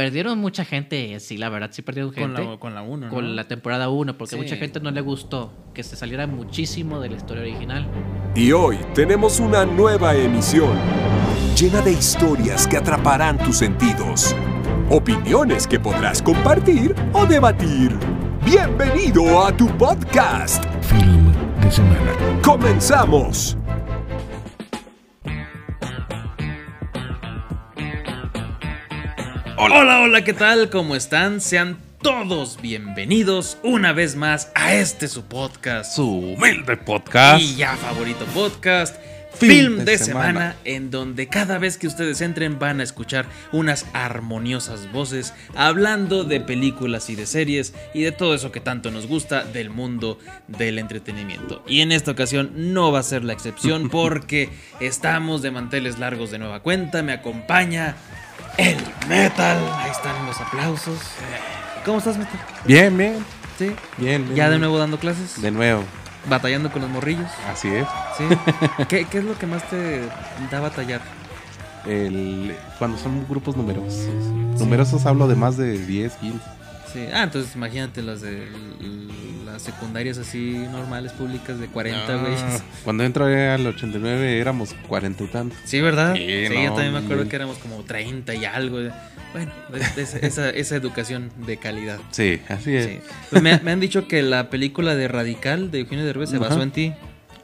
perdieron mucha gente, sí, la verdad, sí perdieron Con gente. la, con la 1, con la temporada 1, porque Sí. mucha gente no le gustó que se saliera muchísimo de la historia original. Y hoy tenemos una nueva emisión, llena de historias que atraparán tus sentidos, opiniones que podrás compartir o debatir. Bienvenido a tu podcast. Film de semana. ¡Comenzamos! Hola, hola, ¿qué tal? ¿Cómo están? Sean todos bienvenidos una vez más a este su podcast. Su humilde podcast. Y ya favorito podcast. Film Film, de de, semana. semana. en donde cada vez que ustedes entren van a escuchar unas armoniosas voces hablando de películas y de series y de todo eso que tanto nos gusta del mundo del entretenimiento. Y en esta ocasión no va a ser la excepción porque estamos de manteles largos de nueva cuenta, me acompaña el metal. Ahí están los aplausos. ¿Cómo estás, metal? Bien, bien. Sí. Bien, bien, ¿Ya de nuevo dando clases? De nuevo. ¿Batallando con los morrillos? Así es. Sí. ¿Qué, qué es lo que más te da batallar? El, cuando son grupos numerosos. Numerosos hablo de más de 10, 15. Sí. Ah, entonces imagínate las de las secundarias así normales públicas de 40, güey. Ah, Cuando entré al 89 éramos 40 y tantos. Sí, ¿verdad? Sí, Sí, no, yo también me acuerdo que éramos como 30 y algo. Bueno, es- es- esa, esa educación de calidad. Sí, así es. Sí. Pues me, me han dicho que la película de Radical de Eugenio Derbez se basó en ti.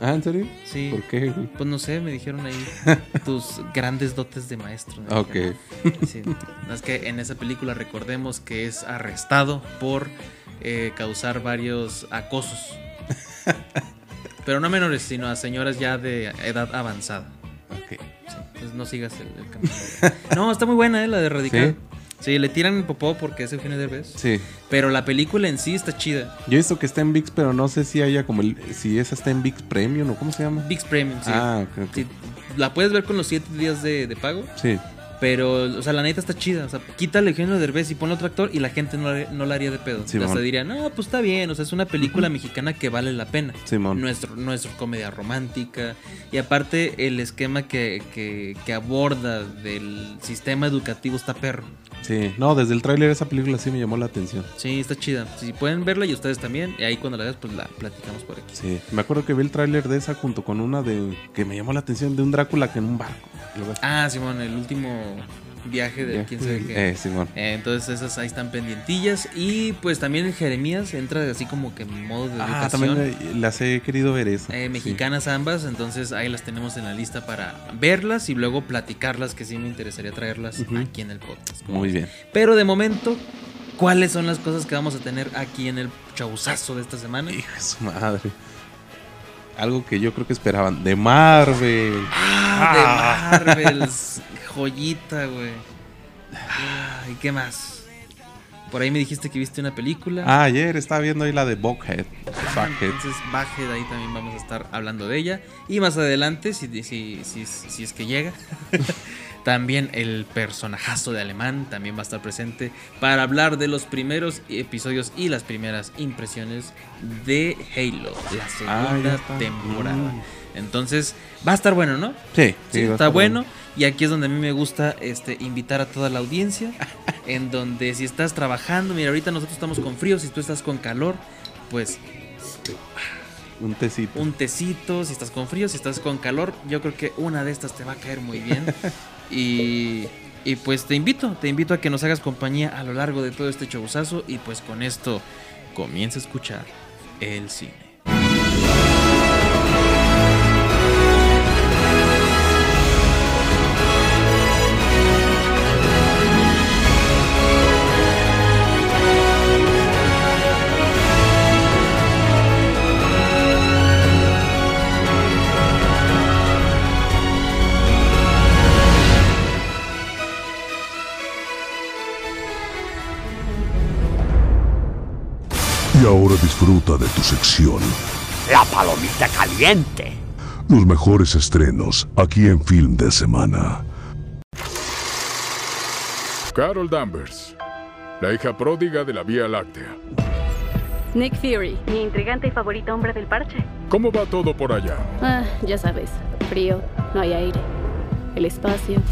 Ah, ¿en serio? Sí. ¿Por qué? Pues no sé, me dijeron ahí tus grandes dotes de maestro. Ok. Sí. No, Es que en esa película recordemos que es arrestado por eh, causar varios acosos. Pero no a menores, sino a señoras ya de edad avanzada. Ok. Sí, Entonces no sigas el, el camino. No, está muy buena, ¿eh? La de Radical. Sí, le tiran el popó porque es Eugenio Derbez. Sí. Pero la película en sí está chida. Yo he visto que está en VIX, pero no sé si haya como el. Si esa está en VIX Premium o cómo se llama. VIX Premium, sí. Ah, ok. Sí, La puedes ver con los 7 días de, de pago. Sí. Pero, o sea, la neta está chida. O sea, quítale Eugenio Derbez y ponle otro actor y la gente no, la- no la haría de pedo. Sí, o sea, diría, no, pues está bien. O sea, es una película mexicana que vale la pena. Simón. Nuestro, nuestra comedia romántica. Y aparte, el esquema que, que, que aborda del sistema educativo está perro. Sí. No, desde el tráiler esa película sí me llamó la atención. Sí, está chida. Si pueden verla y ustedes también. Y ahí cuando la veas, pues la platicamos por aquí. Sí, me acuerdo que vi el tráiler de esa junto con una de que me llamó la atención de un Drácula que en un barco. Ah, Simón, el último viaje de quién sabe qué. Eh, Simón. Eh, entonces esas ahí están pendientillas. Y pues también el Jeremías entra así como que en modo de Ah, educación. también eh, las he querido ver esa. Eh, mexicanas ambas, entonces ahí las tenemos en la lista para verlas y luego platicarlas, que sí me interesaría traerlas aquí en el podcast. Muy bien. Pero de momento, ¿cuáles son las cosas que vamos a tener aquí en el chauzazo de esta semana? Hijo de su madre. Algo que yo creo que esperaban. De Marvel. Ah, de Marvels, joyita, güey. Ah, ¿Y qué más? Por ahí me dijiste que viste una película. Ah, ayer estaba viendo ahí la de Buckhead. Ah, Buckhead. Entonces, de ahí también vamos a estar hablando de ella. Y más adelante, si, si, si, si es que llega, también el personajazo de Alemán también va a estar presente para hablar de los primeros episodios y las primeras impresiones de Halo, la Ah, segunda temporada. Mm. Entonces, va a estar bueno, ¿no? Sí, Sí, sí, está bueno. Y aquí es donde a mí me gusta este, invitar a toda la audiencia. en donde si estás trabajando, mira, ahorita nosotros estamos con frío, si tú estás con calor, pues Un tecito. un tecito, si estás con frío, si estás con calor, yo creo que una de estas te va a caer muy bien. y, pues te invito, te invito a que nos hagas compañía a lo largo de todo este showzazo y pues con esto comienza a escuchar el cine. Y ahora disfruta de tu sección. La palomita caliente. Los mejores estrenos aquí en Film de Semana. Carol Danvers, la hija pródiga de la Vía Láctea. Nick Fury, mi intrigante y favorito hombre del parche. ¿Cómo va todo por allá? Ah, ya sabes, frío, no hay aire. El espacio.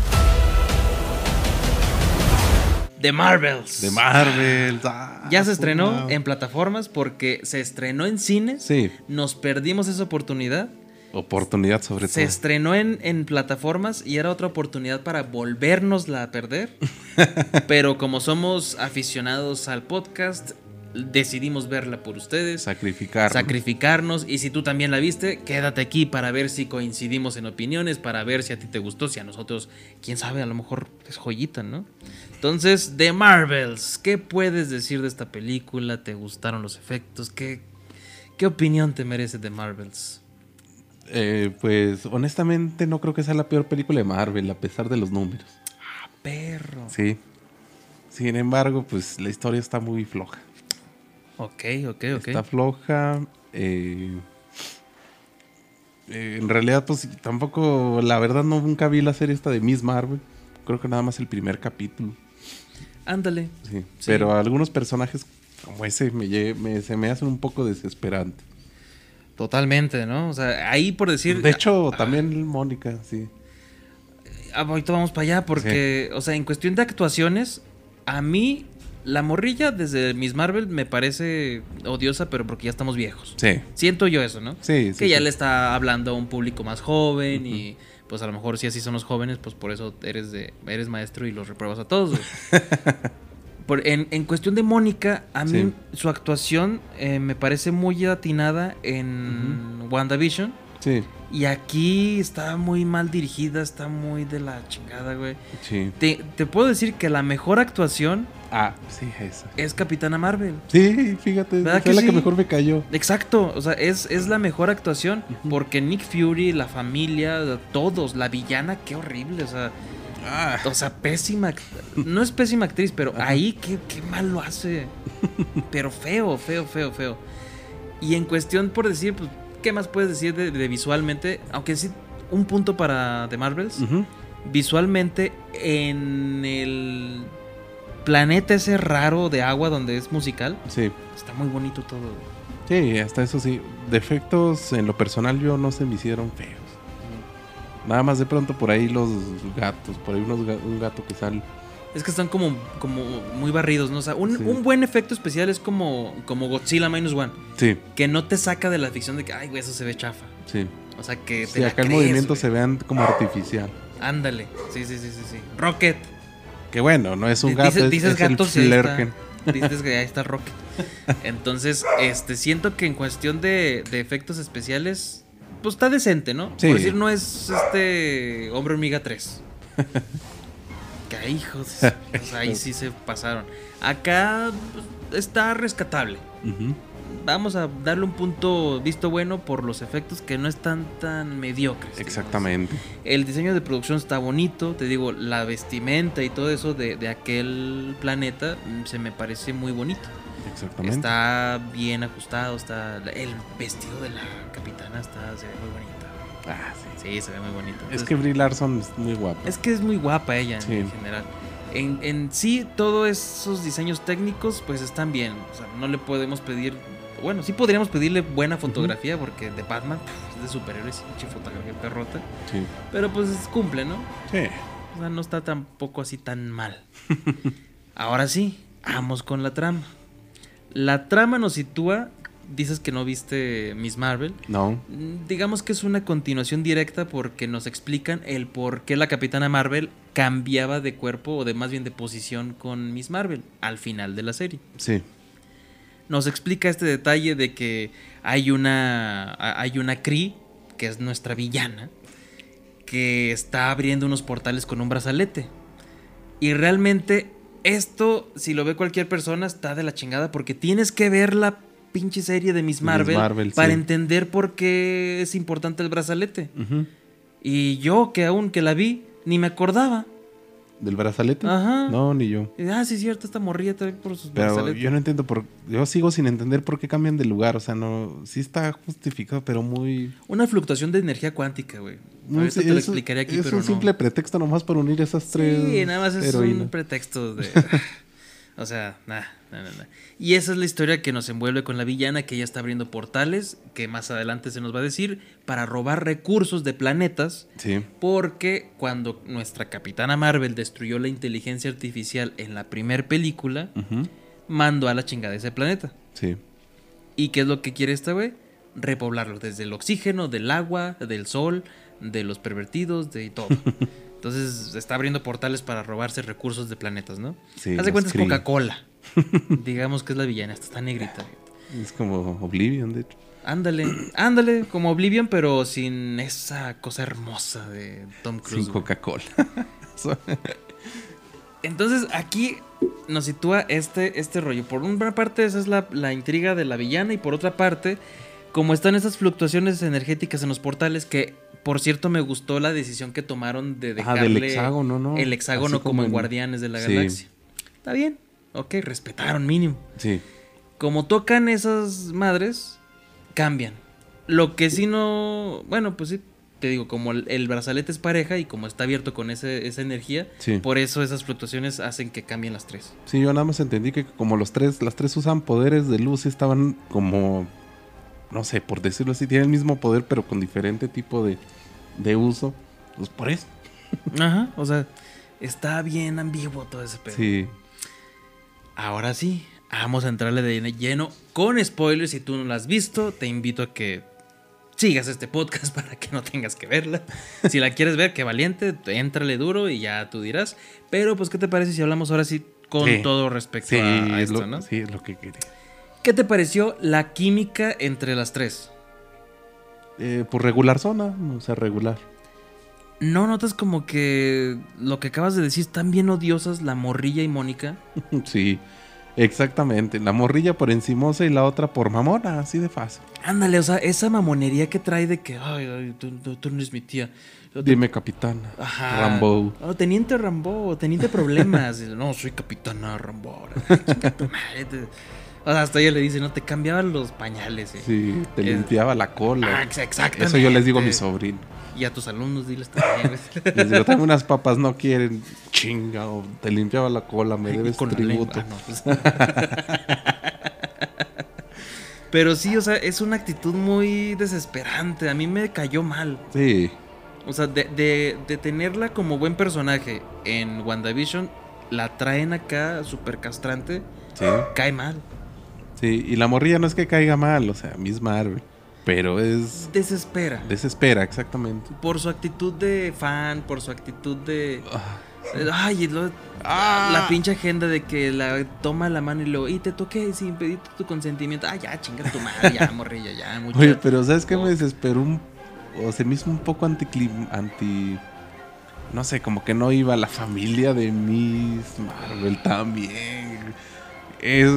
The Marvels. De Marvel. Ah, Ya se estrenó wow. en plataformas porque se estrenó en cines. Sí, Nos perdimos esa oportunidad. oportunidad sobre Se todo. estrenó en, en plataformas y era otra oportunidad para volvernosla a perder. Pero como somos aficionados al podcast, decidimos verla por ustedes. Sacrificar. Sacrificarnos. Y si tú también la viste, quédate aquí para ver si coincidimos en opiniones, para ver si a ti te gustó, si a nosotros, quién sabe, a lo mejor es joyita, ¿no? Entonces, The Marvels, ¿qué puedes decir de esta película? ¿Te gustaron los efectos? ¿Qué, qué opinión te merece The Marvels? Eh, pues honestamente no creo que sea la peor película de Marvel, a pesar de los números. Perro. Sí. Sin embargo, pues la historia está muy floja. Ok, ok, ok. Está floja. eh, eh, en realidad, pues tampoco, la verdad, no, nunca vi la serie esta de Miss Marvel. Creo que nada más el primer capítulo. Ándale. Sí. Sí. Pero algunos personajes como ese me, se me hacen un poco desesperantes. Totalmente, ¿no? O sea, ahí por decir. De hecho, también Mónica, sí. Ah, ahorita vamos para allá porque, o sea, en cuestión de actuaciones, a mí la morrilla desde Miss Marvel me parece odiosa, pero porque ya estamos viejos. Sí. Siento yo eso, ¿no? Sí, sí, que ya sí. le está hablando a un público más joven y pues a lo mejor si así son los jóvenes, pues por eso eres de eres maestro y los repruebas a todos. Por- en, en cuestión de Mónica, a mí Sí. su actuación eh, me parece muy atinada en WandaVision. Sí, Y aquí está muy mal dirigida, está muy de la chingada, güey. sí. Te, te puedo decir que la mejor actuación Ah, sí, esa. es Capitana Marvel. Sí, fíjate, ¿Verdad fue que la que mejor me cayó. Exacto, o sea, es, es la mejor actuación. Porque Nick Fury, la familia, todos, la villana, qué horrible, o sea, Ah, o sea, pésima. No es pésima actriz, pero ahí qué, qué mal lo hace. Pero feo, feo, feo, feo. Y en cuestión, por decir, pues, ¿qué más puedes decir de, de visualmente? Aunque sí, un punto para The Marvels. visualmente en el planeta ese raro de agua donde es musical. Sí, Está muy bonito todo. sí, hasta eso sí. Defectos en lo personal yo no se me hicieron feos. Nada más de pronto por ahí los gatos, por ahí unos un gato que sale. Es que están como, como muy barridos, ¿no? O sea, un, Sí. un buen efecto especial es como, como Godzilla Minus One, Sí, que no te saca de la ficción de que, ay, güey, eso se ve chafa. sí. O sea, que te Sí, la acá el movimiento güey. se vean como artificial. Ándale. Sí, sí, sí, sí, sí. Rocket. Que bueno, no es un gato, Dices, es, dices es el está. Flerken. Dices que ahí está Rocket. Entonces, este, siento que en cuestión de, de efectos especiales, pues está decente, ¿no? Sí. Por decir, no es este Hombre Hormiga 3. que hijos. O sea, ahí sí se pasaron. Acá pues, está rescatable. Vamos a darle un punto visto bueno por los efectos que no están tan mediocres. digamos. Exactamente. El diseño de producción está bonito, te digo, la vestimenta y todo eso de, de aquel planeta mm, se me parece muy bonito. Exactamente. Está bien ajustado, está el vestido de la capitana está se ve muy bonito. Ah, sí. Sí, se ve muy bonito. Es que Brie Larson es muy guapa. es que es muy guapa ella en- Sí. en general. En, en sí, todos esos diseños técnicos pues están bien. O sea, no le podemos pedir... Bueno, sí podríamos pedirle buena fotografía porque de Batman es de superhéroes y pinche fotografía perrota. Sí. Pero pues cumple, ¿no? Sí. O sea, no está tampoco así tan mal. Ahora sí, vamos con la trama. La trama nos sitúa, dices que no viste Miss Marvel. No. Digamos que es una continuación directa porque nos explican el por qué la Capitana Marvel cambiaba de cuerpo o de más bien de posición con Miss Marvel al final de la serie. Sí. Nos explica este detalle de que hay una hay una Kree que es nuestra villana que está abriendo unos portales con un brazalete. Y realmente esto, si lo ve cualquier persona, está de la chingada porque tienes que ver la pinche serie de Miss Miss Marvel, para sí. entender por qué es importante el brazalete. Y yo, que aún que la vi, ni me acordaba. ¿Del brazalete? Ajá. No, ni yo. Ah, sí, es cierto, esta morrilla trae por sus Pero brazaletes. yo no entiendo por yo sigo sin entender por qué cambian de lugar, o sea, no sí está justificado, pero muy Una fluctuación de energía cuántica, güey. no sé, te lo es- explicaré aquí, es pero un no. simple pretexto nomás para unir esas tres Sí, nada más es un pretexto de... O sea, nada, Y esa es la historia que nos envuelve con la villana, que ella está abriendo portales, que más adelante se nos va a decir, para robar recursos de planetas. Sí. Porque cuando nuestra capitana Marvel destruyó la inteligencia artificial en la primer película, mandó a la chingada ese planeta. Sí. ¿Y qué es lo que quiere esta güey? Repoblarlo desde el oxígeno, del agua, del sol, de los pervertidos, de todo. Entonces está abriendo portales para robarse recursos de planetas, ¿no? Sí, Haz de cuenta es. Coca-Cola. Digamos que es la villana, esta está negrita. Es como Oblivion, de hecho. Ándale, ándale, como Oblivion, pero sin esa cosa hermosa de Tom Cruise. Sin. Coca-Cola. Entonces aquí nos sitúa este, este rollo. Por una parte, esa es la, la intriga de la villana, y por otra parte, como están estas fluctuaciones energéticas en los portales, que por cierto me gustó la decisión que tomaron de Ah, dejarle del hexágono, ¿no? el hexágono Así como, como en en- Guardianes de la Sí. Galaxia. Está bien, ok, respetaron mínimo. Sí. Como tocan esas madres, cambian. Lo que sí no. Bueno, pues sí, te digo, como el, el brazalete es pareja y como está abierto con ese- esa energía, Sí. por eso esas fluctuaciones hacen que cambien las tres. Sí, yo nada más entendí que como los tres, las tres usan poderes de luz y estaban como, no sé, por decirlo así, tienen el mismo poder pero con diferente tipo de, de uso. Pues por eso. Ajá, o sea, está bien ambiguo todo ese pedo. Sí. Ahora sí, vamos a entrarle de lleno con spoilers. Si tú no la has visto, te invito a que sigas este podcast para que no tengas que verla. Si la quieres ver, qué valiente, éntrale duro y ya tú dirás. Pero, pues, ¿qué te parece si hablamos ahora sí con Sí. todo respecto Sí, a, a es esto, lo, no? sí, es lo que quería. ¿Qué te pareció la química entre las tres? Eh, por regular zona, o sea, regular. ¿No notas como que lo que acabas de decir están bien odiosas la morrilla y Mónica? Sí, exactamente. La morrilla por encimosa y la otra por mamona, así de fácil. Ándale, o sea, esa mamonería que trae de que, ay, ay, tú, tú- tú no eres mi tía. Dime, capitana. Ajá. Rambo. Oh, teniente Rambo, teniente problemas. No, soy capitana Rambo. O sea, hasta ella le dice, no, te cambiaban los pañales. eh. Sí, te limpiaba la cola. Ah, ex- exactamente. Eso yo les digo a mi sobrino. Y a tus alumnos diles también. güey. Les digo, tengo unas papas, no quieren. Chinga, o te limpiaba la cola, me debes con tributo. ah, no, pues. Pero sí, o sea, es una actitud muy desesperante. A mí me cayó mal. Sí, O sea, de, de- de tenerla como buen personaje en WandaVision, la traen acá súper castrante, sí, cae mal. sí. Y la morrilla no es que caiga mal, o sea, Miss Marvel. Pero es. Desespera. Desespera, exactamente. Por su actitud de fan, por su actitud de... Ah, Ay, y lo- Ah. la pinche agenda de que la toma la mano y luego, y te toqué sin pedir tu consentimiento. Ah, ya, chinga tu madre, ya, morrilla, ya, mucho. Oye, pero ¿sabes qué me desesperó un. O se me hizo un poco anticlim, anti. No sé, como que no iba la familia de Miss Marvel también. Es.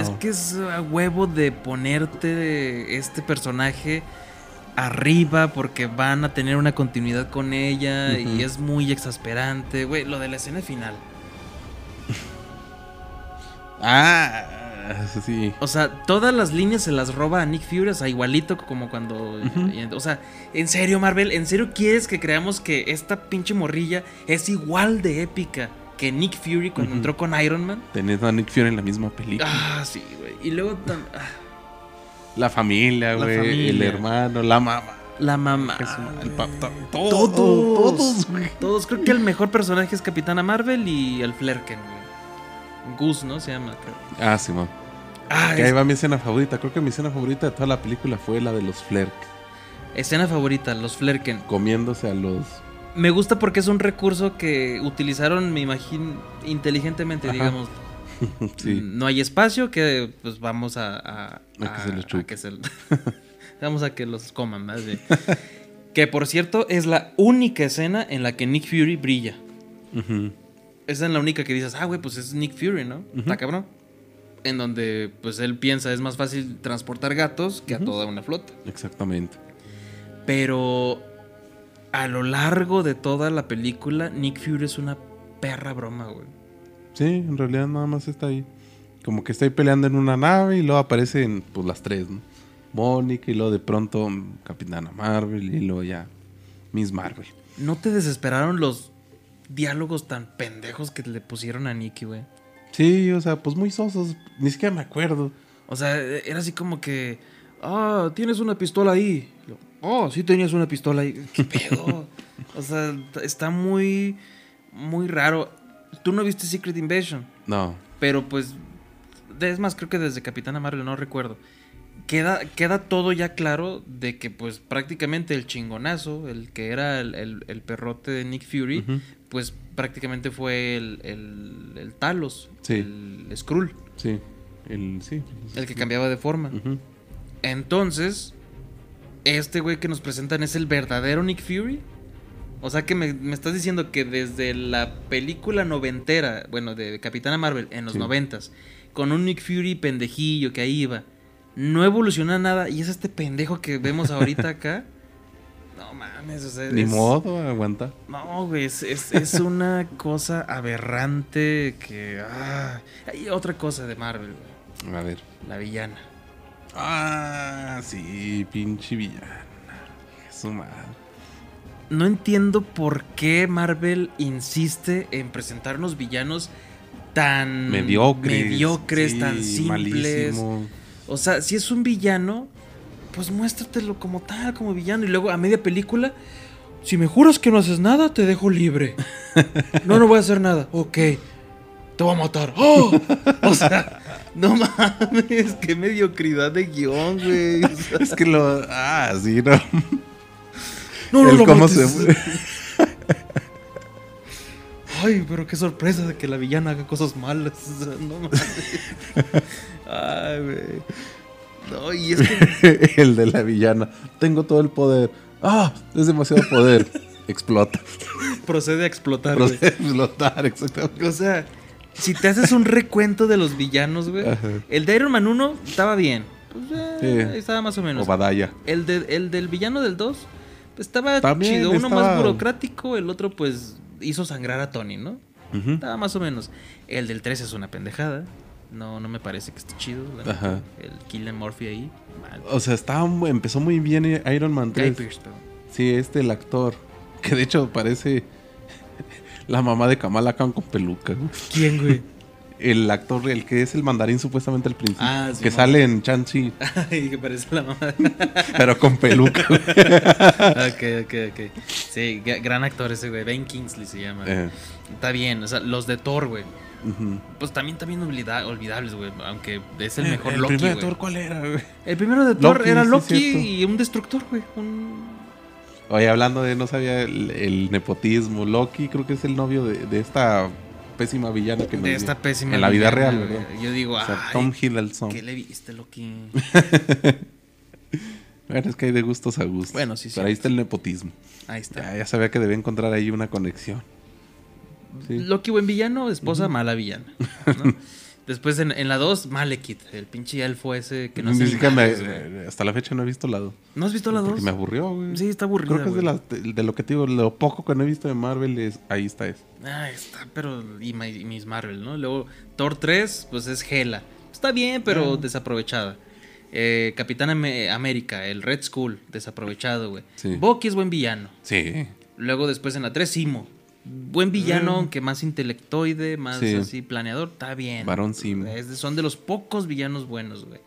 Es que es a huevo de ponerte este personaje arriba porque van a tener una continuidad con ella y es muy exasperante. Güey, lo de la escena final. Ah, sí. O sea, todas las líneas se las roba a Nick Fury, o sea, igualito como cuando... O sea, en serio, Marvel, ¿en serio quieres que creamos que esta pinche morrilla es igual de épica que Nick Fury cuando entró con Iron Man? Tenés a Nick Fury en la misma película. Ah, sí, güey. Y luego tam- ah, La familia, güey. El hermano, la mamá. la mamá. el papá. Todos, Todos, todos, güey. Todos. Creo que el mejor personaje es Capitana Marvel y el Flerken, güey. Gus, ¿no? Se llama. creo. Ah, sí, man. Ah, Que ahí es- va mi escena favorita. Creo que mi escena favorita de toda la película fue la de los Flerk. escena favorita, los Flerken. Comiéndose a los. Me gusta porque es un recurso que utilizaron, me imagino, inteligentemente, Ajá. digamos. Sí. No hay espacio, que pues vamos a... A, A que se los que se- vamos a que los coman más bien. que por cierto, es la única escena en la que Nick Fury brilla. Esa es la única que dices, ah, güey, pues es Nick Fury, ¿no? Está cabrón. En donde, pues él piensa, es más fácil transportar gatos que a toda una flota. Exactamente. Pero a lo largo de toda la película, Nick Fury es una perra broma, güey. Sí, en realidad nada más está ahí. Como que está ahí peleando en una nave y luego aparecen pues las tres, ¿no? Mónica y luego de pronto mm, Capitana Marvel y luego ya Miss Marvel. ¿No te desesperaron los diálogos tan pendejos que le pusieron a Nicky, güey? Sí, o sea, pues muy sosos. Ni siquiera me acuerdo. O sea, era así como que, ah, tienes una pistola ahí. Oh, sí tenías una pistola ahí. ¿Qué pedo? o sea, está muy, muy raro. Tú no viste Secret Invasion, No. pero pues, es más, creo que desde Capitana Marvel, no recuerdo. Queda, queda todo ya claro de que pues prácticamente el chingonazo, el que era el, el- el perrote de Nick Fury, pues prácticamente fue el, el, Talos, Sí. el Skrull, Sí. El, sí. el que cambiaba de forma. Entonces, este güey que nos presentan es el verdadero Nick Fury. O sea que me, me estás diciendo que desde la película noventera, bueno, de Capitana Marvel en los Sí. noventas, con un Nick Fury pendejillo que ahí iba, no evoluciona nada y es este pendejo que vemos ahorita acá. No mames, o sea, Ni es- modo, aguanta. No, güey, es, es- es una cosa aberrante que... ah. Hay otra cosa de Marvel, güey, A ver. la villana. Ah, sí, pinche villana. Su madre. No entiendo por qué Marvel insiste en presentarnos villanos tan Mediocres. mediocres, sí, tan simples. malísimo. O sea, si es un villano, pues muéstratelo como tal, como villano. Y luego a media película, si me juras que no haces nada, te dejo libre. No, no voy a hacer nada. Ok, te voy a matar. ¡Oh! O sea, no mames, qué mediocridad de guion, güey. Es que lo. Ah, sí, no. no, no, El lo cómo mates. se. Ay, pero qué sorpresa de que la villana haga cosas malas. O sea, no mames. Ay, güey. No, y es que. el de la villana. Tengo todo el poder. Ah, es demasiado poder. Explota. procede a explotar, güey. Procede a explotar, exactamente. O sea, si te haces un recuento de los villanos, güey. El de Iron Man 1 estaba bien. Pues, eh, Sí. estaba más o menos. Obadaya. El, de, el del villano del 2 pues, estaba También chido. Uno más burocrático, el otro, pues, hizo sangrar a Tony, ¿no? Estaba más o menos. El del 3 es una pendejada. No, no me parece que esté chido. Ajá. El Killian Murphy ahí. Mal. O sea, estaba, empezó muy bien Iron Man Guy 3. Pearce, pero- Sí, este, el actor. Que de hecho parece la mamá de Kamala Khan con peluca. güey. ¿Quién, güey? El actor, el que es el mandarín supuestamente al principio. Ah, sí, que sale en Chanchi, Ay, que parece la mamá. pero con peluca. güey. ok, ok, ok. Sí, gran actor ese, güey. Ben Kingsley se llama. Eh, Está bien, o sea, los de Thor, güey. Pues también, también olvida- olvidables, güey. Aunque es el Eh, mejor el Loki, primer güey. Thor, ¿cuál era, güey? El primero de Thor Loki, era Loki y un destructor, güey. Un... Oye, hablando de, no sabía, el, el nepotismo. Loki creo que es el novio de, de esta pésima villana que nos De esta pésima. En la vida villana, real. ¿verdad? Yo digo, O sea, ay, Tom Hiddleston. ¿qué le viste, Loki? Bueno, es que hay de gustos a gustos. Bueno, sí, Pero ahí está el nepotismo. Ahí está. Ya, ya sabía que debía encontrar ahí una conexión. Sí. Loki, buen villano, esposa, mala villana. ¿no? Después en, en la 2, Malekith, el pinche elfo ese que no sé. me- hasta la fecha no he visto la 2. ¿No has visto la 2? Porque me aburrió, güey. Sí, está aburrida. Creo que es de, las- de- de lo que te digo, lo poco que no he visto de Marvel es ahí está es. Ah, está, pero. Y, y Miss Marvel, ¿no? Luego, Thor 3, pues es Hela. Está bien, pero Ah. desaprovechada. Eh, Capitán América, el Red Skull, desaprovechado, güey. Sí. Bucky es buen villano. Sí. Luego, después en la 3, Simo. Buen villano, aunque más intelectoide, más Mm. Sí. así planeador, está bien. Varón Simo. Es de- son de los pocos villanos buenos, güey.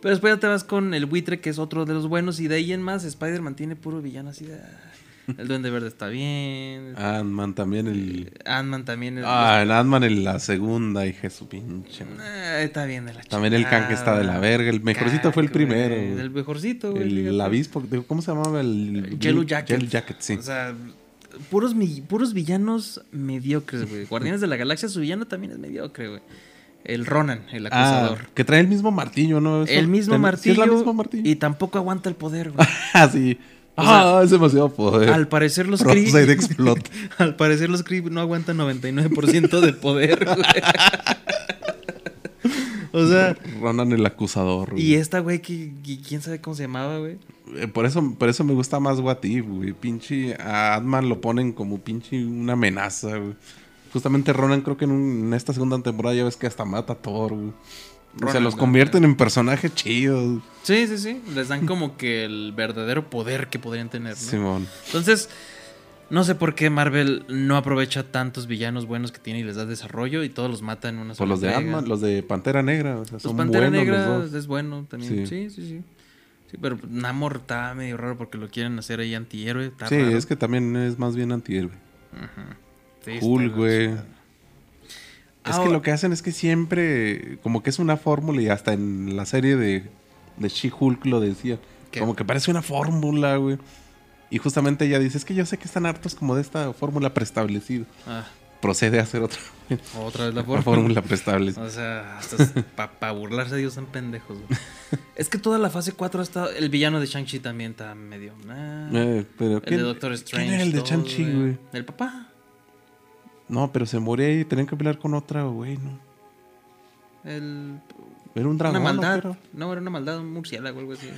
Pero después ya te vas con el buitre, que es otro de los buenos, y de ahí en más, Spider-Man tiene puro villano así de. ah, El Duende Verde está bien. Ant-Man también el... Ant-Man también es. Ah, el Ant-Man en la segunda, hija su pinche. Eh, está bien de la También el Kang está de la verga. El mejorcito fue el primero. El mejorcito, güey. El fíjate. avispo, ¿cómo se llamaba? El Yellow Jacket. Yellow Jacket, sí. O sea, puros, puros villanos mediocres, güey. Guardianes de la Galaxia, su villano también es mediocre, güey. El Ronan, el ah, acusador. que trae el mismo martillo, ¿no? Eso- el mismo martillo. ¿Sí es la misma martillo? Y tampoco aguanta el poder, güey. Ah, sí. O ah, es demasiado poder. Al parecer los explota. Al parecer los Kree no aguantan 99% de poder, güey. o sea, Ronan el acusador. güey. y esta güey que que quién sabe cómo se llamaba, güey. Eh, Por eso, por eso me gusta más What If, güey. Pinche a Ant-Man lo ponen como pinche una amenaza, güey. Justamente Ronan creo que en, un- en esta segunda temporada ya ves que hasta mata a Thor, güey. O sea, Ronan, los convierten en personajes chidos. Sí, sí, sí. Les dan como que el verdadero poder que podrían tener, ¿no? Simón. Entonces, No sé por qué Marvel no aprovecha tantos villanos buenos que tiene y les da desarrollo y todos los mata en una Por sola los de. Ant-Man, los de Pantera Negra. O sea, Los son Pantera buenos Negra los dos. es bueno también. Sí. Sí, sí, sí. Sí, pero Namor está medio raro porque lo quieren hacer ahí antihéroe. Está Sí, raro. es que también es más bien antihéroe. Sí, está Cool, güey. Es que lo que hacen es que siempre, como que es una fórmula y hasta en la serie de, de She-Hulk lo decía. ¿Qué? Como que parece una fórmula, güey. Y justamente ella dice, es que yo sé que están hartos como de esta fórmula preestablecida. Ah, Procede a hacer otra otra vez la fórmula. fórmula preestablecida. O sea, hasta para burlarse de ellos son pendejos. güey. es que toda la fase 4 ha estado. El villano de Shang-Chi también está medio. nah. Eh, pero el ¿quién, de Doctor Strange. ¿quién era el de Shang-Chi, güey? El papá. No, pero se moría y tenían que pelear con otra, güey, ¿no? El. Era un dragón, una ¿no? maldad. Pero- No, era una maldad, un murciélago o algo así.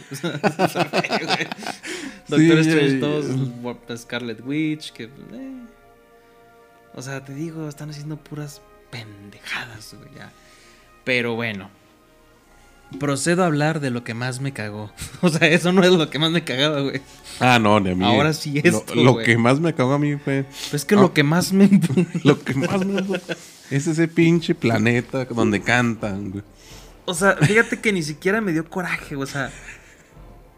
Doctor Sí, Strange ya- 2, Scarlet Witch, que. eh. O sea, te digo, están haciendo puras pendejadas, güey, ya. Pero bueno. Procedo a hablar de lo que más me cagó. O sea, eso no es lo que más me cagaba, güey. Ah, no, ni a mí. Ahora sí Lo- esto, Lo, que más me cagó a mí fue... Pero es que Ah. lo que más me. Lo que más me... es ese pinche planeta donde cantan, güey. O sea, fíjate que ni siquiera me dio coraje, o sea,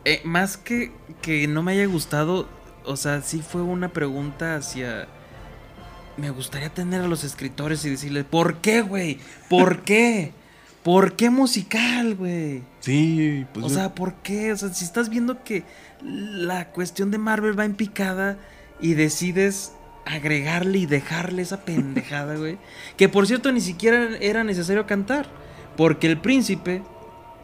eh, más que que no me haya gustado, o sea, sí fue una pregunta hacia... Me gustaría tener a los escritores y decirles, ¿por qué, güey? ¿Por qué? ¿Por qué musical, güey? Sí, pues... O sea, ¿por qué? O sea, si estás viendo que la cuestión de Marvel va en picada y decides agregarle y dejarle esa pendejada, güey. Que por cierto ni siquiera era necesario cantar. Porque el príncipe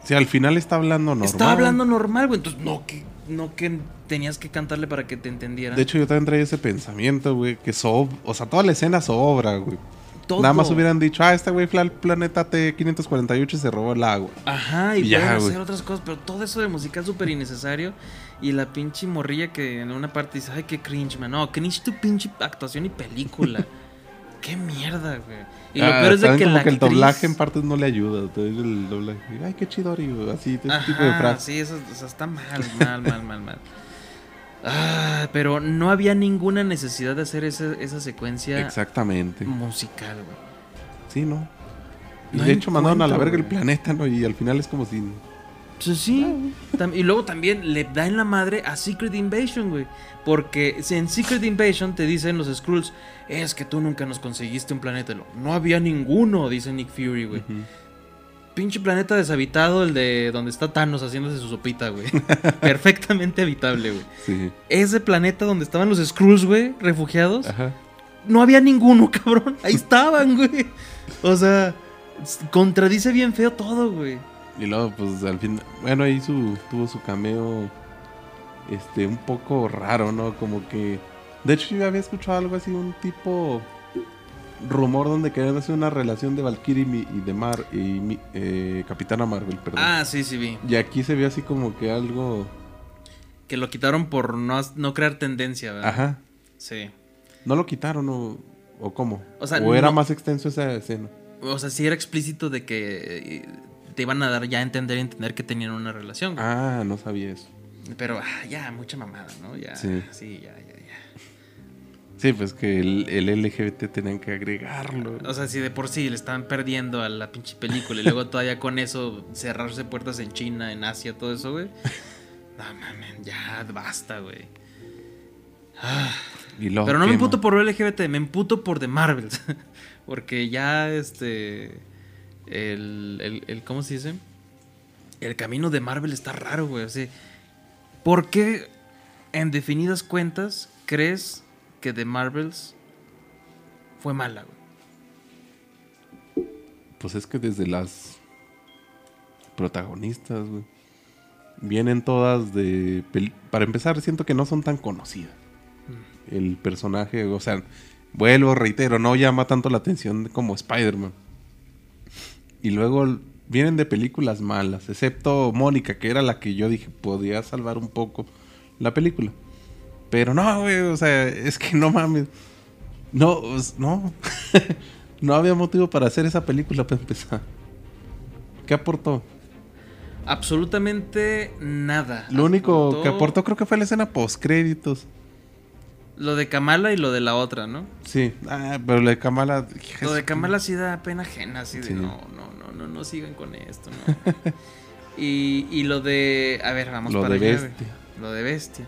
sí, al final está hablando normal. estaba hablando normal, güey. Entonces, no que, no que tenías que cantarle para que te entendiera. De hecho, yo también traía ese pensamiento, güey, que so... O sea, toda la escena sobra, güey. Todo. Nada más hubieran dicho, ah, este güey fue al planeta T548 y se robó el agua. Ajá, y Ya, pueden hacer otras cosas, pero todo eso de musical súper innecesario. Y la pinche morrilla que en una parte dice, ay, qué cringe, man. No, cringe tu pinche actuación y película. qué mierda, güey. Y lo Ah, peor es de que como la que el actriz- doblaje en partes no le ayuda. Entonces el doblaje, ay, qué chidori, güey, así, ese tipo de Ajá, frases. sí, eso, o sea, está mal, mal, mal, mal, mal. Ah, pero no había ninguna necesidad de hacer esa, esa secuencia Exactamente. musical, güey. Sí, ¿no? Y No de hecho mandaron a la verga el planeta, ¿no? Y al final es como si... Pues sí. Y luego también le da en la madre a Secret Invasion, güey. Porque en Secret Invasion te dicen los Skrulls, es que tú nunca nos conseguiste un planeta. No, no había ninguno, dice Nick Fury, güey. Pinche planeta deshabitado, el de donde está Thanos haciéndose su sopita, güey. Perfectamente habitable, güey. Sí. Ese planeta donde estaban los Skrulls, güey, refugiados. Ajá. No había ninguno, cabrón. Ahí estaban, güey. O sea, contradice bien feo todo, güey. Y luego, pues al fin, bueno, ahí su, tuvo su cameo, este, un poco raro, ¿no? Como que, de hecho yo había escuchado algo así, un tipo rumor donde querían hacer una relación de Valkyrie y, de Mar y mi- eh, Capitana Marvel, perdón. Ah, sí, sí, vi. Y aquí se ve así como que algo, Que lo quitaron por no, no crear tendencia, ¿verdad? ajá, Sí. no lo quitaron o, o cómo, O sea, era no- más extenso esa escena. O sea, sí era explícito de que eh, te iban a dar ya a entender y entender que tenían una relación. Ah, no sabía eso. Pero ah, ya, mucha mamada, ¿no? Ya. Sí. Sí, ya, ya. Sí, pues que el, el LGBT tenían que agregarlo. O sea, si de por sí le estaban perdiendo a la pinche película y luego todavía con eso cerrarse puertas en China, en Asia, todo eso, güey. No mames, ya basta, güey. Ah, Y Pero no me emputo por lo LGBT, me emputo por The Marvels. Porque ya este. El, el, el- ¿Cómo se dice? El camino de Marvel está raro, güey. O sea, ¿por qué, en definidas cuentas, crees que The Marvels fue mala, güey? Pues es que desde las protagonistas, güey, vienen todas de... Para empezar, siento que no son tan conocidas. El personaje, o sea, vuelvo, reitero, no llama tanto la atención como Spider-Man. Y luego vienen de películas malas, excepto Mónica, que era la que yo dije podía salvar un poco la película. Pero no, güey, o sea, es que no mames. No, no. no había motivo para hacer esa película para empezar. ¿Qué aportó? Absolutamente nada. Lo único que aportó creo que fue la escena post créditos. Lo de Kamala y lo de la otra, ¿no? Sí, ah, pero lo de Kamala. Lo de Kamala sí da pena ajena, así de no, no, no, no, no sigan con esto, ¿no? y, y lo de. A ver, vamos Lo para de allá. Bestia. Lo de Bestia.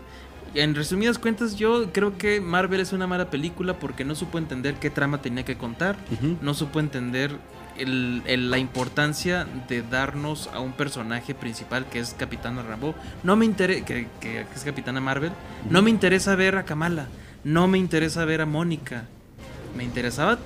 En resumidas cuentas, yo creo que Marvel es una mala película porque no supo entender qué trama tenía que contar. No supo entender el- el- la importancia de darnos a un personaje principal que es Capitana Rambo. No me interesa. Que, que es Capitana Marvel. No me interesa ver a Kamala. No me interesa ver a Mónica. Me interesaba.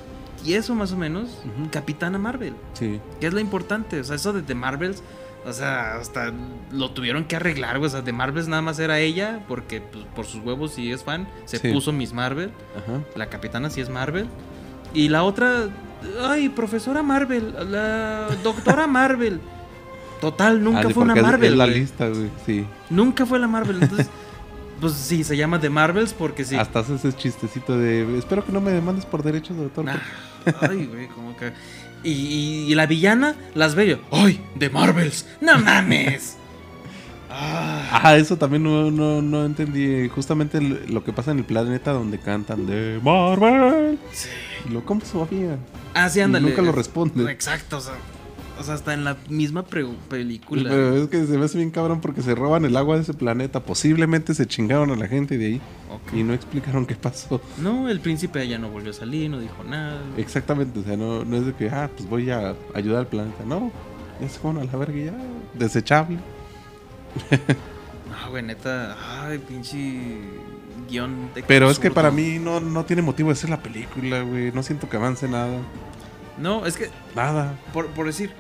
Y eso más o menos. Capitana Marvel. Sí. ¿Qué es lo importante? O sea, eso de The Marvels, o sea, hasta lo tuvieron que arreglar, güey. O sea, The Marvels nada más era ella, porque pues, por sus huevos, si es fan, se Sí. puso Miss Marvel. Ajá. La capitana sí es Marvel. Y la otra, ay, profesora Marvel, la doctora Marvel. Total, nunca Ah, fue una Marvel. Es la güey. lista, güey. Sí. Nunca fue la Marvel. Entonces, pues sí, se llama The Marvels porque sí. Hasta hace ese chistecito de. Espero que no me demandes por derechos de autor. Ah, Ay, güey, como que. Y, y- y la villana, las veo. ¡Ay! ¡De Marvels! ¡No mames! Ah, Ah, eso también no, no, no entendí. Justamente lo que pasa en el planeta donde cantan de Marvel. sí. Y lo, ¿Cómo sabían? Ah, sí, ándale. Nunca lo responde. Exacto, o sea. O sea, hasta en la misma película. Pero es que se me hace bien cabrón porque se roban el agua de ese planeta. Posiblemente se chingaron a la gente de ahí y no explicaron qué pasó. No, el príncipe ya no volvió a salir, no dijo nada. Exactamente, o sea, no, no es de que, ah, pues voy a ayudar al planeta. No, ya se fueron a la verga ya, desechable. Ah, güey, neta. Ay, pinche guion de Pero es que para mí no, no tiene motivo de ser la película, güey. No siento que avance nada. No, es que, Nada. por, por decir,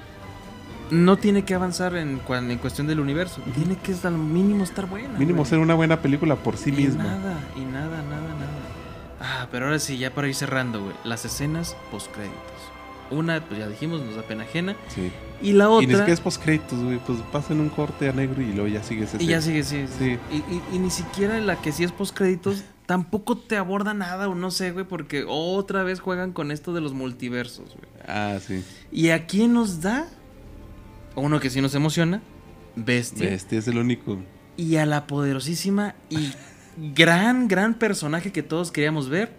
no tiene que avanzar en, cuan- en cuestión del universo. Tiene que al mínimo estar buena. Mínimo güey. ser una buena película por sí y misma. nada, y nada, nada, nada. Ah, pero ahora sí, ya para ir cerrando, güey. Las escenas postcréditos. Una, pues ya dijimos, nos da pena ajena. Sí. Y la Y ni otra. siquiera es post créditos, güey. Pues pasan un corte a negro y luego ya sigue ese Y ya sigue, sí. Sí. Y, y- y ni siquiera la que sí es postcréditos tampoco te aborda nada, o no sé, güey, porque otra vez juegan con esto de los multiversos, güey. Ah, sí. ¿Y a quién nos da? Uno que sí nos emociona, Bestia. Este es el único. Y a la poderosísima y gran, gran personaje que todos queríamos ver,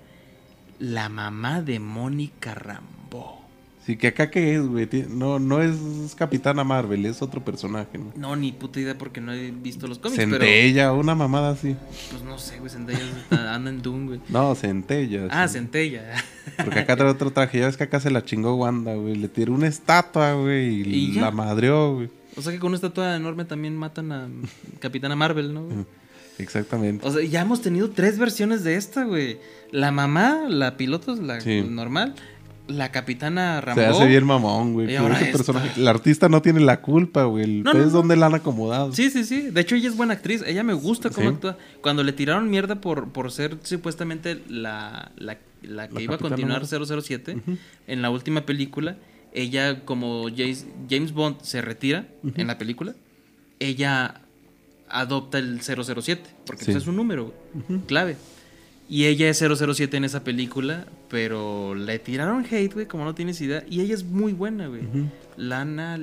la mamá de Mónica Rambo. Sí, que acá que es, güey. No, no es Capitana Marvel, es otro personaje, ¿no? No, ni puta idea porque no he visto los cómics, pero Centella, una mamada así. pues no sé, güey, está- anda en Doom, güey. No, Centella. Ah, sí. Centella. Porque acá trae otro traje. Ya ves que acá se la chingó Wanda, güey. Le tiró una estatua, güey. Y, la madreó, güey. O sea que con una estatua enorme también matan a Capitana Marvel, ¿no? güey? Exactamente. O sea, ya hemos tenido tres versiones de esta, güey. La mamá, la piloto, la Sí. normal. La Capitana Rambo. Se hace bien mamón, güey. Y pero ahora ese esta. personaje- El artista no tiene la culpa, güey. El No, no, no. donde la han acomodado. Sí, sí, sí. De hecho, ella es buena actriz. Ella me gusta cómo Sí. actúa. Cuando le tiraron mierda por, por ser supuestamente la, la, la que La iba a continuar Marvel. 007, en la última película, ella, como James, James Bond se retira en la película, ella adopta el 007, porque Sí. pues, es un número clave. Y ella es 007 en esa película, pero le tiraron hate, güey, como no tienes idea. Y ella es muy buena, güey. Lana,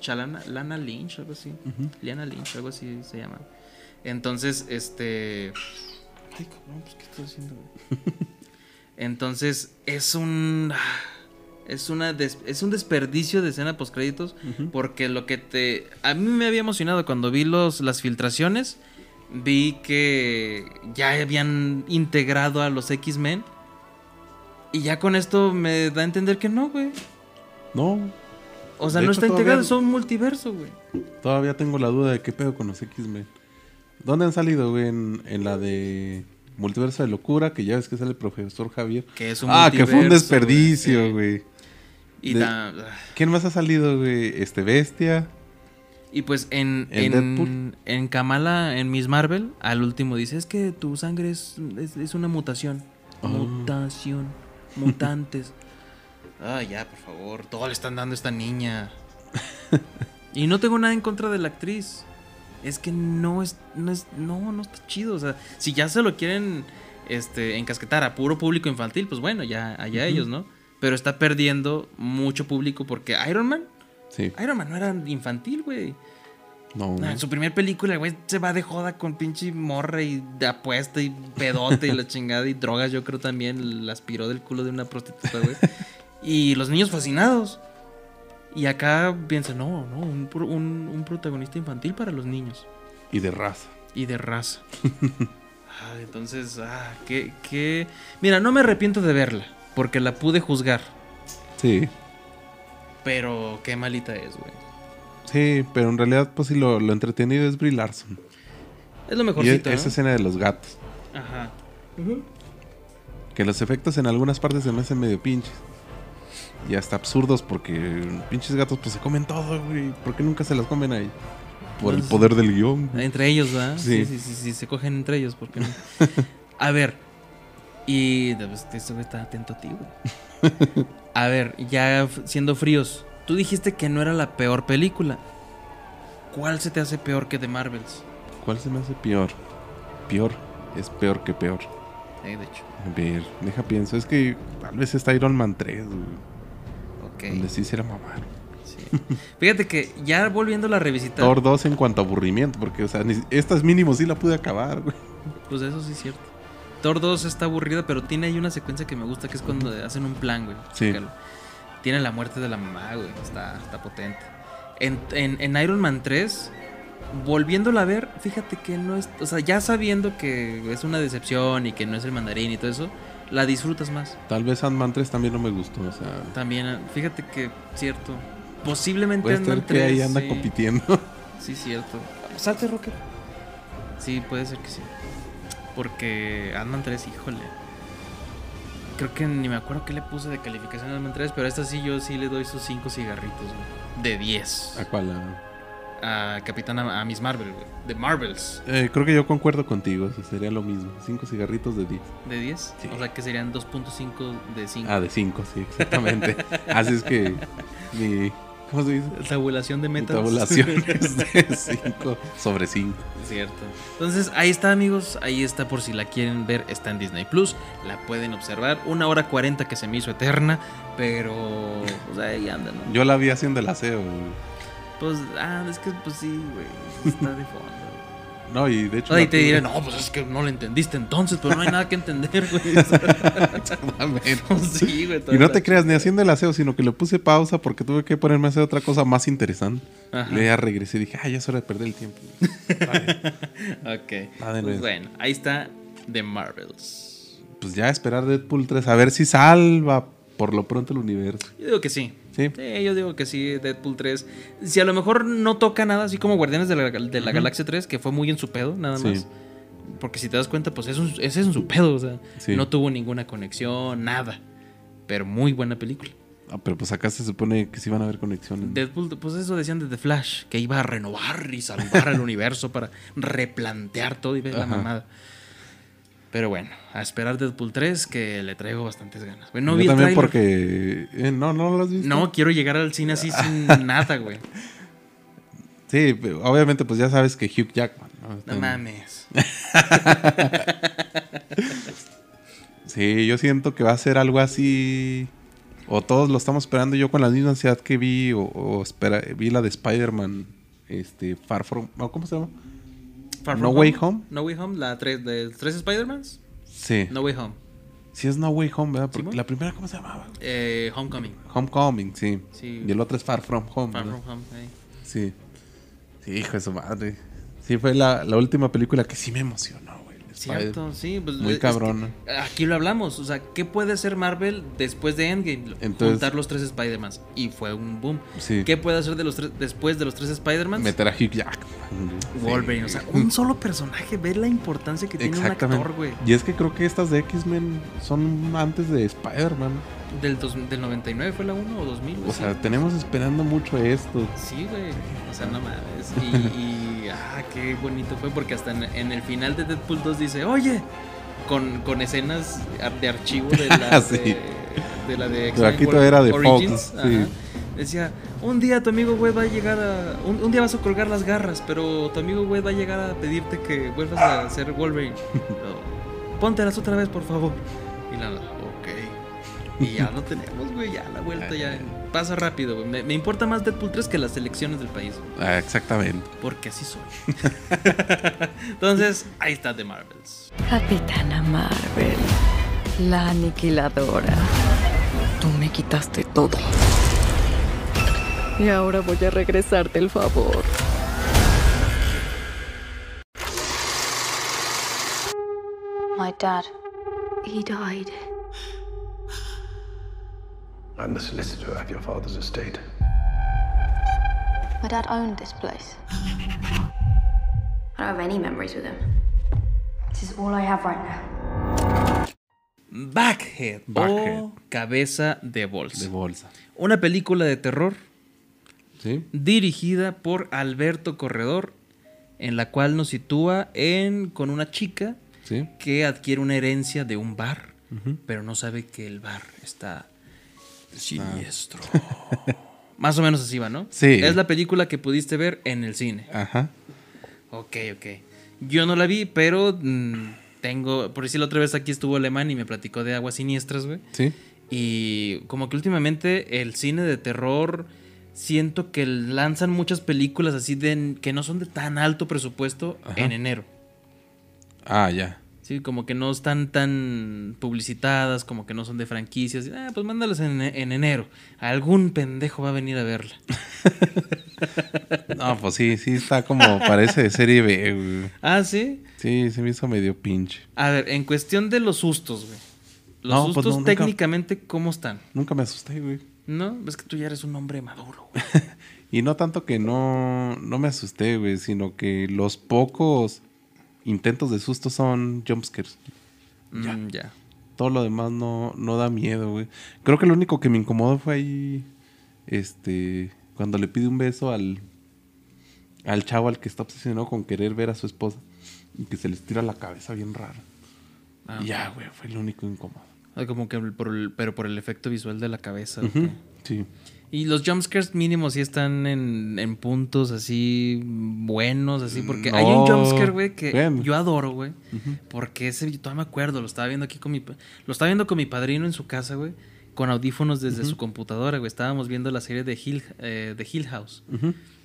Chalana, Lana Lynch, algo así. Liana Lynch, algo así se llama. Entonces, este... Ay, cabrón, pues, ¿qué estoy haciendo, güey? Entonces, es un... Es, una des- es un desperdicio de escena post créditos porque lo que te a mí me había emocionado cuando vi los las filtraciones vi que ya habían integrado a los X-Men y ya con esto me da a entender que no, güey. No. O sea, De no hecho, está integrado, son multiverso, güey. Todavía tengo la duda de qué pedo con los X-Men. ¿Dónde han salido, güey? En, en la de Multiverso de Locura, que ya ves que sale el profesor Javier. Que es un ah, que fue un desperdicio, güey. Y, De- ¿Quién más ha salido, güey? Este Bestia. Y pues en, ¿En en, Kamala, en Miss Marvel, al último dice, es que tu sangre es, es, es una mutación. Ah. Mutación. Mutantes. Ah, ya, por favor. Todo le están dando a esta niña. y no tengo nada en contra de la actriz. Es que no es, no es, no, no está chido. O sea, si ya se lo quieren este, encasquetar a puro público infantil, pues bueno, ya allá ellos, ¿no? Pero está perdiendo mucho público porque Iron Man, Sí. Iron Man no era infantil, güey. No, No, en su primer película, el güey se va de joda con pinche morra y de apuesta y pedote y la chingada y drogas, yo creo también. La aspiró del culo de una prostituta, güey. Y los niños fascinados. Y acá piensan, no, no, un, un- un protagonista infantil para los niños. y de raza. Y de raza. Ah, entonces, ah, qué, qué... Mira, no me arrepiento de verla, porque la pude juzgar. Sí, Pero qué malita es, güey. sí, pero en realidad, pues sí, lo, lo entretenido es Brie Larson. Es lo Y mejorcito, es- ¿no? esa escena de los gatos. Ajá. Que los efectos en algunas partes se me hacen medio pinches. Y hasta absurdos porque pinches gatos pues se comen todo, güey. ¿Por qué nunca se las comen ahí? Por el Pues, poder del guion. Entre ellos, ¿verdad? Sí, Sí. sí, sí, sí, se cogen entre ellos, porque no? A ver, y pues, este güey está atento a ti, güey. A ver, ya siendo fríos, tú dijiste que no era la peor película. ¿Cuál se te hace peor que The Marvels? ¿Cuál se me hace peor? Peor. Es peor que peor. Eh, de hecho. A ver, deja pienso. Es que tal vez está Iron Man 3, güey. Ok. Donde sí se la mamaron. sí. Fíjate que ya volviendo a revisitar. Thor 2 en cuanto a aburrimiento. Porque, o sea, ni- estas mínimo sí la pude acabar, güey. Pues eso sí es cierto. Thor 2 está aburrida, pero tiene ahí una secuencia que me gusta, que es cuando hacen un plan, güey. Sí. Tiene la muerte de la mamá, güey. Está, está potente. En, en- en Iron Man 3, volviéndola a ver, fíjate que no es... O sea, ya sabiendo que es una decepción y que no es el mandarín y todo eso, la disfrutas más. Tal vez Ant-Man 3 también no me gustó. O sea, También, fíjate que, cierto. Posiblemente Ant-Man ser que ahí 3, anda sí. compitiendo. Sí, cierto. Salte, Rocket. Sí, puede ser que sí. Porque Ant-Man 3, híjole. Creo que ni me acuerdo qué le puse de calificación a Ant-Man 3, pero a esta sí yo sí le doy sus 5 cigarritos, güey. De 10. ¿A cuál? A- A Capitana, a Miss Marvel, güey. De Marvels. Eh, creo que yo concuerdo contigo. o sea, sería lo mismo. Cinco cigarritos de 10. ¿De 10? Sí. O sea que serían 2.5 de 5. Ah, de 5, sí, exactamente. Así es que mi. ¿Cómo se dice? Tabulación de metas. tabulación es de 5 sobre 5. Cierto. Entonces, ahí está, amigos. Ahí está por si la quieren ver. Está en Disney Plus. La pueden observar. Una hora 40 que se me hizo eterna. Pero. Pues ahí anda, ¿no? Yo la vi haciendo el aseo. güey. Pues, ah, es que, pues sí, güey. Está de fondo. No, y de hecho. Ahí te diré, no, pues es que no lo entendiste entonces, pero no hay nada que entender, güey. Sí, güey. Y no te creas ni haciendo el aseo, sino que le puse pausa porque tuve que ponerme a hacer otra cosa más interesante. Ajá. Luego ya regresé y dije, ah, ya es hora de perder el tiempo. Ok. Pues bueno, ahí está The Marvels. Pues ya esperar Deadpool 3, a ver si salva por lo pronto el universo. Yo digo que sí. Sí. Sí, yo digo que sí, Deadpool 3. Si a lo mejor no toca nada, así como Guardianes de la, de la Galaxia 3, que fue muy en su pedo, nada Sí. más. Porque si te das cuenta, pues es un- ese es en su pedo, o sea, Sí. no tuvo ninguna conexión, nada. Pero muy buena película. Ah, pero pues acá se supone que sí van a haber conexiones. Deadpool, pues eso decían de The Flash, que iba a renovar y salvar al universo para replantear todo y ver la mamada. Pero bueno, a esperar Deadpool 3, que le traigo bastantes ganas. Güey, no Yo vi también porque... eh, no, no lo has visto. No, quiero llegar al cine así sin nada, güey. Sí, obviamente pues ya sabes que Hugh Jackman. ¿no? En- mames. Sí, yo siento que va a ser algo así. O todos lo estamos esperando yo con la misma ansiedad que vi. O, o espera, vi la de Spider-Man. Este, Far From. ¿Cómo se llama? Far No Way Home. No Way Home, la tres, de tres Spider-Mans. Sí. No Way Home. Sí, es No Way Home, ¿verdad? La primera, ¿cómo se llamaba? Eh, Homecoming. Homecoming, sí. Sí. Y el otro es Far From Home. Far ¿verdad? From Home. eh. Sí. Sí, hijo de su madre. Sí, fue la, la última película que sí me emocionó. Cierto, sí. Pues, Muy es que cabrona. aquí lo hablamos. O sea, ¿qué puede hacer Marvel después de Endgame? Entonces- Juntar los tres Spider-Mans. Y fue un boom. Sí. ¿Qué puede hacer de los tres, después de los tres Spider-Mans? Meter a Hugh Jackman. Wolverine. O sea, un solo personaje. Ve la importancia que tiene un actor, güey. Y es que creo que estas de X-Men son antes de Spider-Man. Del, dos- del 99 fue la 1 o 2000. O sea, tenemos esperando mucho esto. Sí, güey. O sea, no mames. Y, y, ah, qué bonito fue porque hasta en, en el final de Deadpool 2 dice, oye, con, con escenas de archivo de la Sí. de, de la de Pero aquí todo era de Origins. Fox, sí. Decía, un día tu amigo güey va a llegar a... Un, un día vas a colgar las garras, pero tu amigo güey va a llegar a pedirte que vuelvas a ser Wolverine. Póntelas otra vez, por favor. Y nada. Y ya lo tenemos, güey, ya la vuelta ya en pasa rápido, güey. Me, me importa más Deadpool 3 que las elecciones del país, güey, Ah, exactamente. porque así soy. Entonces, ahí está The Marvels. Capitana Marvel, la aniquiladora. Tú me quitaste todo. Y ahora voy a regresarte el favor. My dad. He died. I'm the solicitor of your father's estate. My dad owned this place. I don't have any memories with him. This is all I have right now. Backhead, Backhead. o Cabeza de Bolsa. De bolsa. Una película de terror ¿Sí? dirigida por Alberto Corredor, en la cual nos sitúa en con una chica ¿Sí? que adquiere una herencia de un bar, pero no sabe que el bar está siniestro. Más o menos así va, ¿no? Sí. Es la película que pudiste ver en el cine. Ajá. Ok, ok. Yo no la vi, pero mm, tengo. Por decir la otra vez aquí estuvo Alemán y me platicó de Aguas Siniestras, güey. ¿Sí? Y como que últimamente el cine de terror siento que lanzan muchas películas así de que no son de tan alto presupuesto Ajá. en enero. Ah, ya. Sí, como que no están tan publicitadas, como que no son de franquicias. Ah, pues mándalas en, en enero. Algún pendejo va a venir a verla. No, pues sí, sí está como parece de serie B, güey. Ah, sí. Sí, se me hizo medio pinche. A ver, en cuestión de los sustos, güey. Los No, pues sustos nunca- técnicamente, ¿cómo están? Nunca me asusté, güey. ¿No? Es que tú ya eres un hombre maduro, güey. Y no tanto que no, no me asusté, güey, sino que los pocos intentos de susto son jumpscares. Ya. Mm, ya. Todo lo demás no, no da miedo, güey. Creo que lo único que me incomodó fue ahí, este, cuando le pide un beso al, al chavo al que está obsesionado con querer ver a su esposa y que se les tira la cabeza bien raro. Ah, Y ya, güey, fue lo único incómodo. Ah, Como que por el- pero por el efecto visual de la cabeza. Ok. Sí. Y los jumpscares mínimos sí están en, en puntos así buenos, así, porque hay un jumpscare, güey, que yo adoro, güey. Porque ese, yo todavía me acuerdo, lo estaba viendo aquí con mi... Lo estaba viendo con mi padrino en su casa, güey, con audífonos desde su computadora, güey. Estábamos viendo la serie de Hill, eh, de Hill House.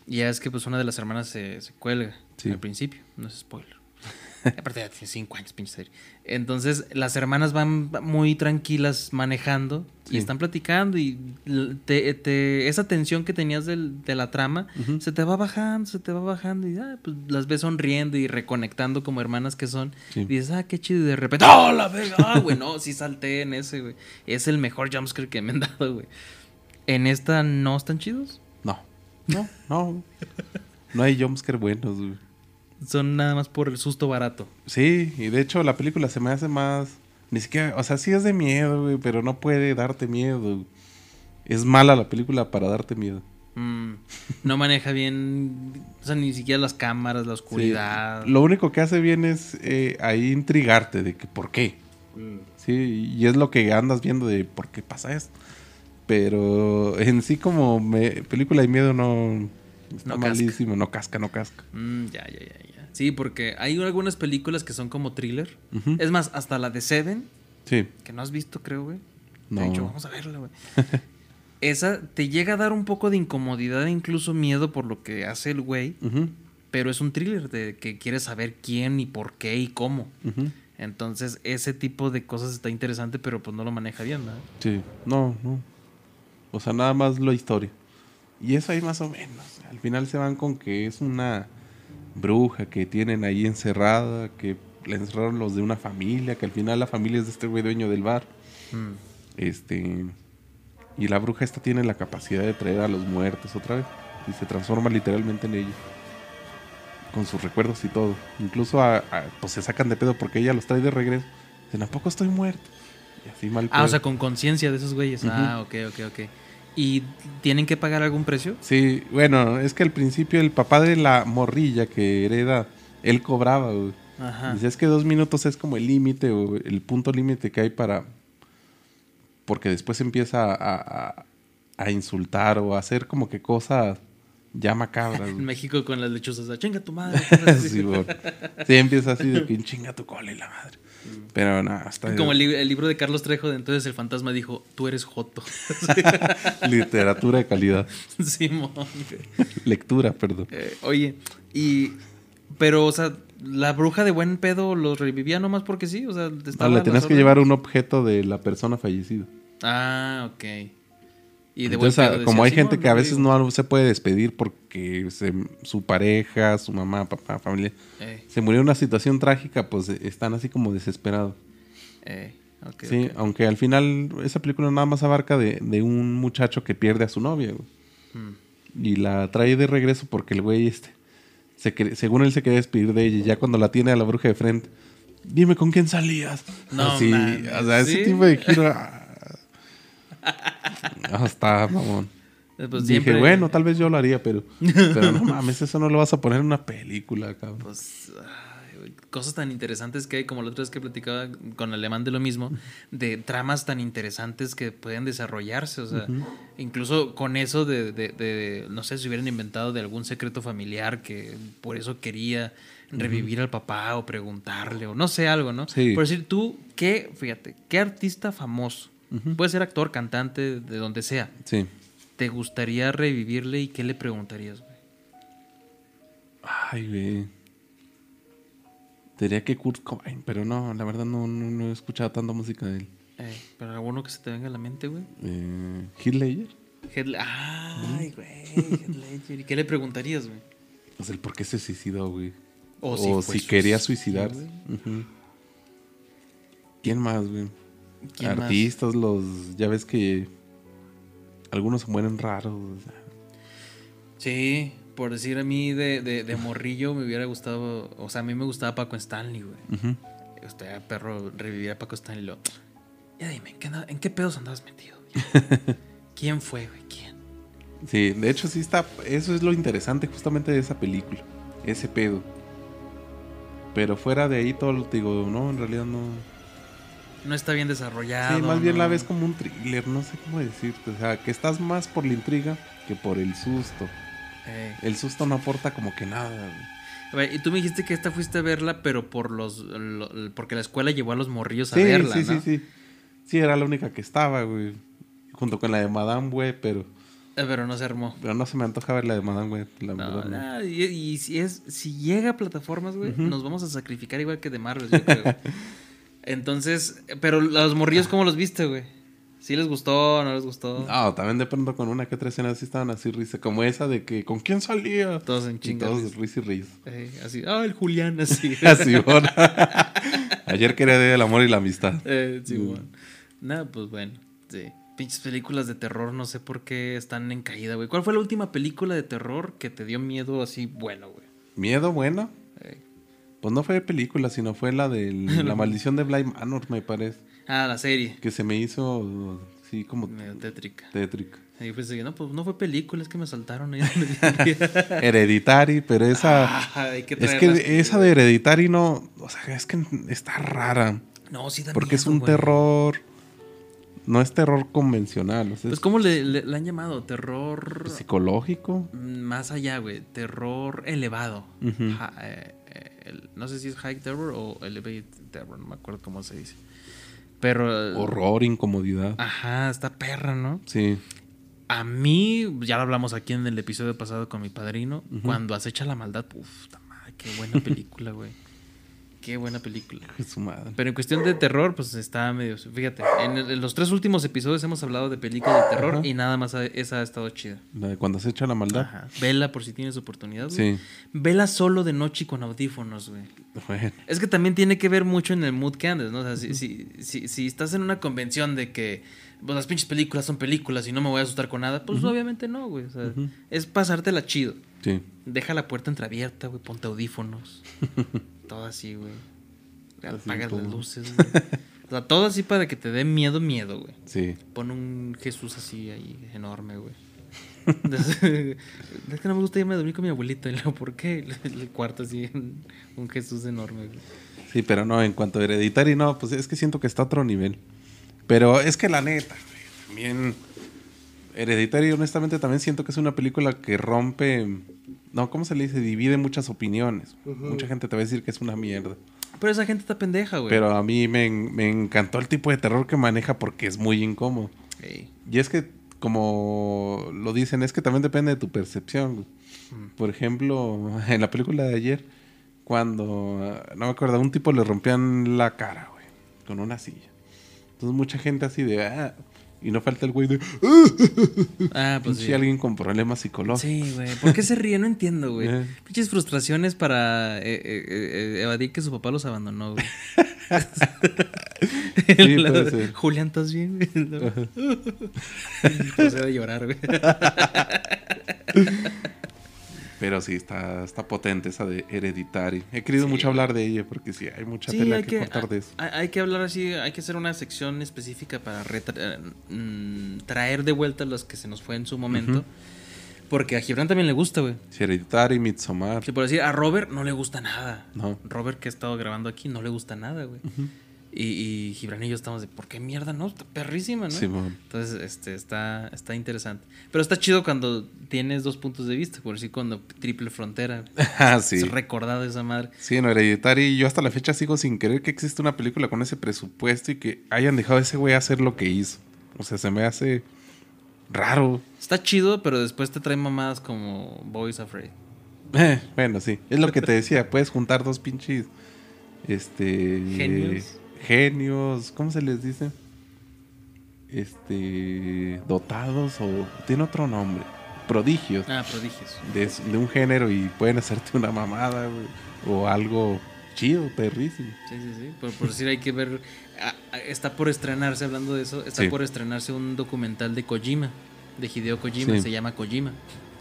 Y ya es que pues una de las hermanas se, se cuelga Sí. al principio, no es spoiler. Aparte ya tiene cinco años, pinche serie. Entonces las hermanas van muy tranquilas manejando Sí. y están platicando y te- te- esa tensión que tenías del- de la trama se te va bajando, se te va bajando y ah, pues, las ves sonriendo y reconectando como hermanas que son. Sí. Y dices, ah, qué chido. Y de repente, ¡oh, la verga! Ah, güey, no, sí salté en ese, güey. Es el mejor jumpscare que me han dado, güey. ¿En esta no están chidos? No. No, no. No hay jumpscare buenos, güey. Son nada más por el susto barato. Sí, y de hecho la película se me hace más. Ni siquiera. O sea, sí es de miedo, güey, pero no puede darte miedo. Es mala la película para darte miedo. Mm, no maneja bien, o sea, ni siquiera las cámaras, la Sí. oscuridad. Lo único que hace bien es eh, ahí intrigarte de que por qué. Mm. Sí, y es lo que andas viendo de por qué pasa esto. Pero en sí, como me- película de miedo, no. Está No casca. malísimo, no casca, no casca. Mm, ya, ya, ya. Sí, porque hay algunas películas que son como thriller. Es más, hasta la de Seven, Sí, que no has visto, creo, güey. no. De hecho, vamos a verla, güey. Esa te llega a dar un poco de incomodidad e incluso miedo por lo que hace el güey, pero es un thriller de que quieres saber quién y por qué y cómo. Entonces, ese tipo de cosas está interesante, pero pues no lo maneja bien, ¿verdad? Sí, no, no. O sea, nada más la historia. Y eso ahí más o menos. Al final se van con que es una bruja que tienen ahí encerrada, que la encerraron los de una familia, que al final la familia es de este güey dueño del bar. Mm. Este. Y la bruja esta tiene la capacidad de traer a los muertos otra vez. Y se transforma literalmente en ellos. Con sus recuerdos y todo. Incluso a- a- pues se sacan de pedo porque ella los trae de regreso. Dicen, ¿a poco estoy muerto? Y así mal Ah, o sea, con conciencia de esos güeyes. Ah, ok, ok, ok. ¿Y tienen que pagar algún precio? Sí, bueno, es que al principio el papá de la morrilla que hereda, él cobraba, güey. Ajá. Dice, es que dos minutos es como el límite o el punto límite que hay para... Porque después empieza a, a- a insultar o a hacer como que cosas ya macabras. En. México con las lechuzas, chinga tu madre. sí. Sí, empieza así de que chinga tu cola y la madre. Pero nada, está Como el, li- el libro de Carlos Trejo, de entonces el fantasma dijo, tú eres Joto. literatura de calidad. Simón. Lectura, perdón. Eh, oye, y... Pero, o sea, la bruja de buen pedo los revivía nomás porque sí, o sea, No, estaba le en tenías que llevar un objeto de la persona fallecida. Ah, ok. Y de buen Entonces, como hay gente "Simón, que a veces revivo". no se puede despedir porque se- su pareja, su mamá, papá, familia, Eh. se murió en una situación trágica, pues eh, están así como desesperados. Eh, sí, aunque al final esa película nada más abarca de, de un muchacho que pierde a su novia, güey. Mm. Y la trae de regreso porque el güey, este, se según él se quería despedir de ella, y ya cuando la tiene a la bruja de frente, dime con quién salías. No Así, o sea, ese tipo de giro. ah, ah, está, mamón. Eh, pues Dije, siempre- bueno, tal vez yo lo haría, pero, pero no mames, eso no lo vas a poner en una película, cabrón. Pues, ay, cosas tan interesantes que hay, como la otra vez que platicaba con Alemán de lo mismo, de tramas tan interesantes que pueden desarrollarse, o sea, incluso con eso de, de- de- no sé, si hubieran inventado de algún secreto familiar que por eso quería revivir al papá o preguntarle, o no sé, algo, ¿no? Sí. Por decir, tú, ¿qué, fíjate, qué artista famoso, puede ser actor, cantante, de donde sea, Sí. te gustaría revivirle y qué le preguntarías, güey? Ay, güey. Diría que Kurt Cobain, pero no, la verdad no, no, no he escuchado tanta música de él. Eh, pero alguno que se te venga a la mente, güey. Eh, Heath Ledger, Ay, güey. Heath Ledger. ¿Y qué le preguntarías, güey? pues el por qué se suicidó, güey. O O, si fue quería suicidarse. ¿Quién más, güey? Artistas, los. Ya ves que. Algunos se mueren raros. o sea. Sí, por decir a mí de, de, de morrillo me hubiera gustado. O sea, a mí me gustaba Paco Stanley, güey. Ujú. Usted, perro, revivir a Paco Stanley. Lo, ya dime, ¿en qué, ¿en qué pedos andabas metido? ¿Quién fue, güey? ¿Quién? Sí, de hecho sí está. Eso es lo interesante justamente de esa película. Ese pedo. Pero fuera de ahí todo lo digo, no, en realidad no. No está bien desarrollado. Sí, más bien la ves como un thriller, no sé cómo decirte. O sea, que estás más por la intriga que por el susto. Eh. El susto no aporta como que nada. güey. A ver, y tú me dijiste que esta fuiste a verla, pero por los. lo- porque la escuela llevó a los morrillos a verla, sí, ¿no? sí, sí. Sí, era la única que estaba, güey. Junto con la de Madame Web, pero, Eh, Pero no se armó. pero no se me antoja ver la de Madame Web, la No, verdad. no. y, y si es si llega a plataformas, güey, nos vamos a sacrificar igual que de Marvel, yo creo. Entonces, pero los morrillos, ¿cómo los viste, güey? ¿Sí les gustó no les gustó? No, también de pronto con una que otra escena sí estaban así risa, como esa de que ¿con quién salía? Todos en chingas. Todos risa y risa. Eh, así, ah, el Julián, así. Así, bueno. Ayer quería de el amor y la amistad. Eh, sí, Mm. bueno. Nada, pues bueno, sí. Pinches películas de terror, no sé por qué están en caída, güey. ¿Cuál fue la última película de terror que te dio miedo así bueno, güey? Miedo, bueno. Pues no fue película, sino fue la de La maldición de Bly Manor, me parece. Ah, la serie. Que se me hizo, sí, como Medio tétrica. tétrica. Y pues no, pues no fue película, es que me saltaron ahí. Hereditary, pero esa. Ah, hay que es que esa de Hereditary no. O sea, es que está rara. No, sí da Porque es un güey. terror. No es terror convencional. O sea, Pues, es ¿cómo le, le- le han llamado? Terror. psicológico. Más allá, güey. Terror elevado. Ja- eh, el- no sé si es High Terror o Elevated Terror, no me acuerdo cómo se dice. Pero. Horror, incomodidad. Ajá, está perra, ¿no? Sí. A mí, ya lo hablamos aquí en el episodio pasado con mi padrino, cuando acecha la maldad, madre, qué buena película, güey. Qué buena película. Su madre. Pero en cuestión de terror, pues está medio. Fíjate, en, el- en los tres últimos episodios hemos hablado de películas de terror Ajá. y nada más esa ha estado chida. La de cuando se echa la maldad. Ajá. Vela por si tienes oportunidad. güey. Sí. Vela solo de noche y con audífonos, güey. Bueno. Es que también tiene que ver mucho en el mood que andes, ¿no? O sea, si, si, si, si estás en una convención de que pues, las pinches películas son películas y no me voy a asustar con nada, pues obviamente no, güey. O sea, es pasártela chido. Sí. Deja la puerta entreabierta, güey. Ponte audífonos. todo así, güey. Así Apagas las luces, güey. O sea, todo así para que te dé miedo, miedo, güey. Sí. Pon un Jesús así ahí, enorme, güey. Entonces, es que no me gusta irme a dormir con mi abuelito. Y luego, ¿por qué? El cuarto así, un, Jesús enorme, güey. Sí, pero no, en cuanto a Hereditary, no, pues es que siento que está a otro nivel. Pero es que la neta, güey, también. Hereditary, honestamente, también siento que es una película que rompe. No, ¿cómo se le dice? Divide muchas opiniones. Mucha gente te va a decir que es una mierda. Pero esa gente está pendeja, güey. Pero a mí me, en- me encantó el tipo de terror que maneja porque es muy incómodo. Y es que, como lo dicen, es que también depende de tu percepción. güey. Por ejemplo, en la película de ayer, cuando, no me acuerdo, a un tipo le rompían la cara, güey, con una silla. Entonces mucha gente así de, ah, y no falta el güey de, Ah, pues sí. alguien con problemas psicológicos. Sí, güey. ¿Por qué se ríe? No entiendo, güey. Eh. Pinches frustraciones para eh, eh, eh, evadir que su papá los abandonó, güey. Sí. Julián, ¿estás bien? güey? Empecé a llorar, güey. Pero sí, está, está potente esa de Hereditary. He querido Sí, mucho hablar de ella porque sí, hay mucha Sí, tela hay que, que, cortar de eso. hay, hay que hablar así, hay que hacer una sección específica para retra- eh, mm, traer de vuelta los que se nos fue en su momento. Porque a Gibran también le gusta, güey. Sí, Hereditary, Midsommar. Que por decir, a Robert no le gusta nada. No. Robert que ha estado grabando aquí no le gusta nada, güey. Y, y Gibran y yo estamos de, ¿por qué mierda no? Está perrísima, ¿no? Simón. Entonces, este, está, está interesante. Pero está chido cuando tienes dos puntos de vista, por decir, cuando triple frontera. Ah, sí. Es recordado esa madre. Sí, en Hereditary yo hasta la fecha sigo sin creer que existe una película con ese presupuesto y que hayan dejado a ese güey hacer lo que hizo. O sea, se me hace raro. Está chido, pero después te trae mamadas como Boys Afraid. Eh, bueno, sí. Es lo que te decía. Puedes juntar dos pinches. Este. Genios. Genios. ¿Cómo se les dice? Este. Dotados o. Tiene otro nombre. Prodigios. Ah, prodigios. De, de un género y pueden hacerte una mamada, güey. O algo chido, perrísimo. Sí, sí, sí. Por, por decir, hay que ver. está por estrenarse, hablando de eso, está Sí. por estrenarse un documental de Kojima, de Hideo Kojima, Sí. se llama Kojima.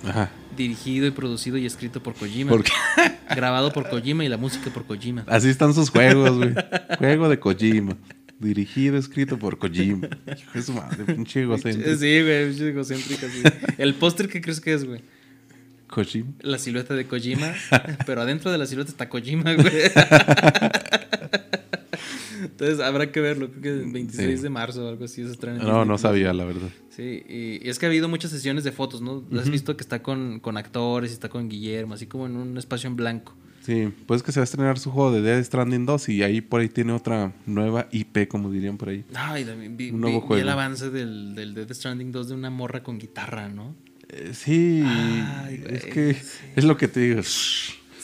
Ajá. Dirigido y producido y escrito por Kojima. ¿Por qué? Grabado por Kojima y la música por Kojima. Así están sus juegos, güey. Juego de Kojima. Dirigido, escrito por Kojima. Su madre, pinche egocéntrico. Sí, güey, pinche egocéntrica, sí. El póster, ¿qué crees que es, güey? Kojima. La silueta de Kojima, pero adentro de la silueta está Kojima, güey. Entonces habrá que verlo, creo que el 26 Sí. de marzo o algo así se estrena. en No, no sabía, la verdad. Sí, y, y es que ha habido muchas sesiones de fotos, ¿no? Has visto que está con, con actores y está con Guillermo, así como en un espacio en blanco. Sí, pues que se va a estrenar su juego de Dead Stranding 2 y ahí por ahí tiene otra nueva IP, como dirían por ahí. Ay, también vi, Un nuevo vi- vi juego. el avance del, del Death Stranding 2 de una morra con guitarra, ¿no? Eh, sí, Ay, es que es lo que te digo.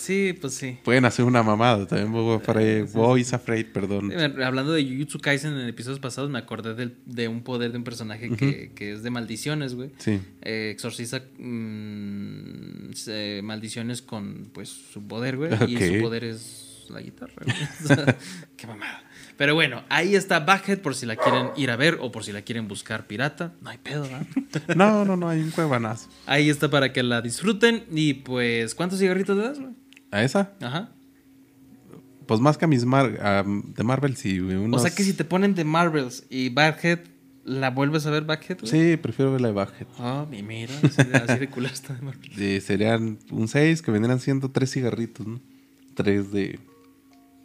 Sí, pues sí. Pueden hacer una mamada también. Afraid, Boys Afraid, perdón. Eh, Hablando de Jujutsu Kaisen en episodios pasados, me acordé del- de un poder de un personaje que, que es de maldiciones, güey. Sí. Eh, exorciza mm, maldiciones con, pues, su poder, güey. Y su poder es la guitarra, güey. Qué mamada. Pero bueno, ahí está Backhead por si la quieren ir a ver o por si la quieren buscar pirata. No hay pedo, ¿verdad? No, no, no, hay un cuevanazo. Ahí está para que la disfruten. Y pues, ¿cuántos cigarritos le das, güey? ¿A esa? Ajá. Pues más que a mis Mar de Marvel, sí, güey. O unos- sea que si te ponen de Marvels y Backhead, ¿la vuelves a ver Backhead? güey? Sí, prefiero ver la de Backhead. Ah, mi mira, así de, así de culera está de Marvel. Serían un 6 que vendrían siendo 3 cigarritos, ¿no? 3 de,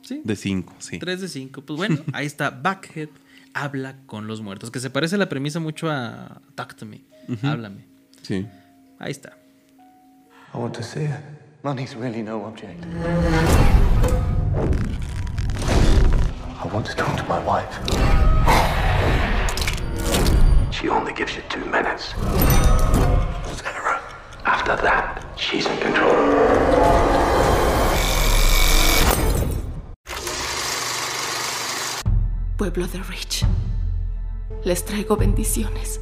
Sí. de 5, sí. 3 de 5. Pues bueno, ahí está Backhead. Habla con los muertos. Que se parece la premisa mucho a Talk to Me. Háblame. Sí. Ahí está. I want to see it. Money's really no object. I want to talk to my wife. She only gives you two minutes. Sarah. After that, she's in control. Pueblo de Rich. Les traigo bendiciones.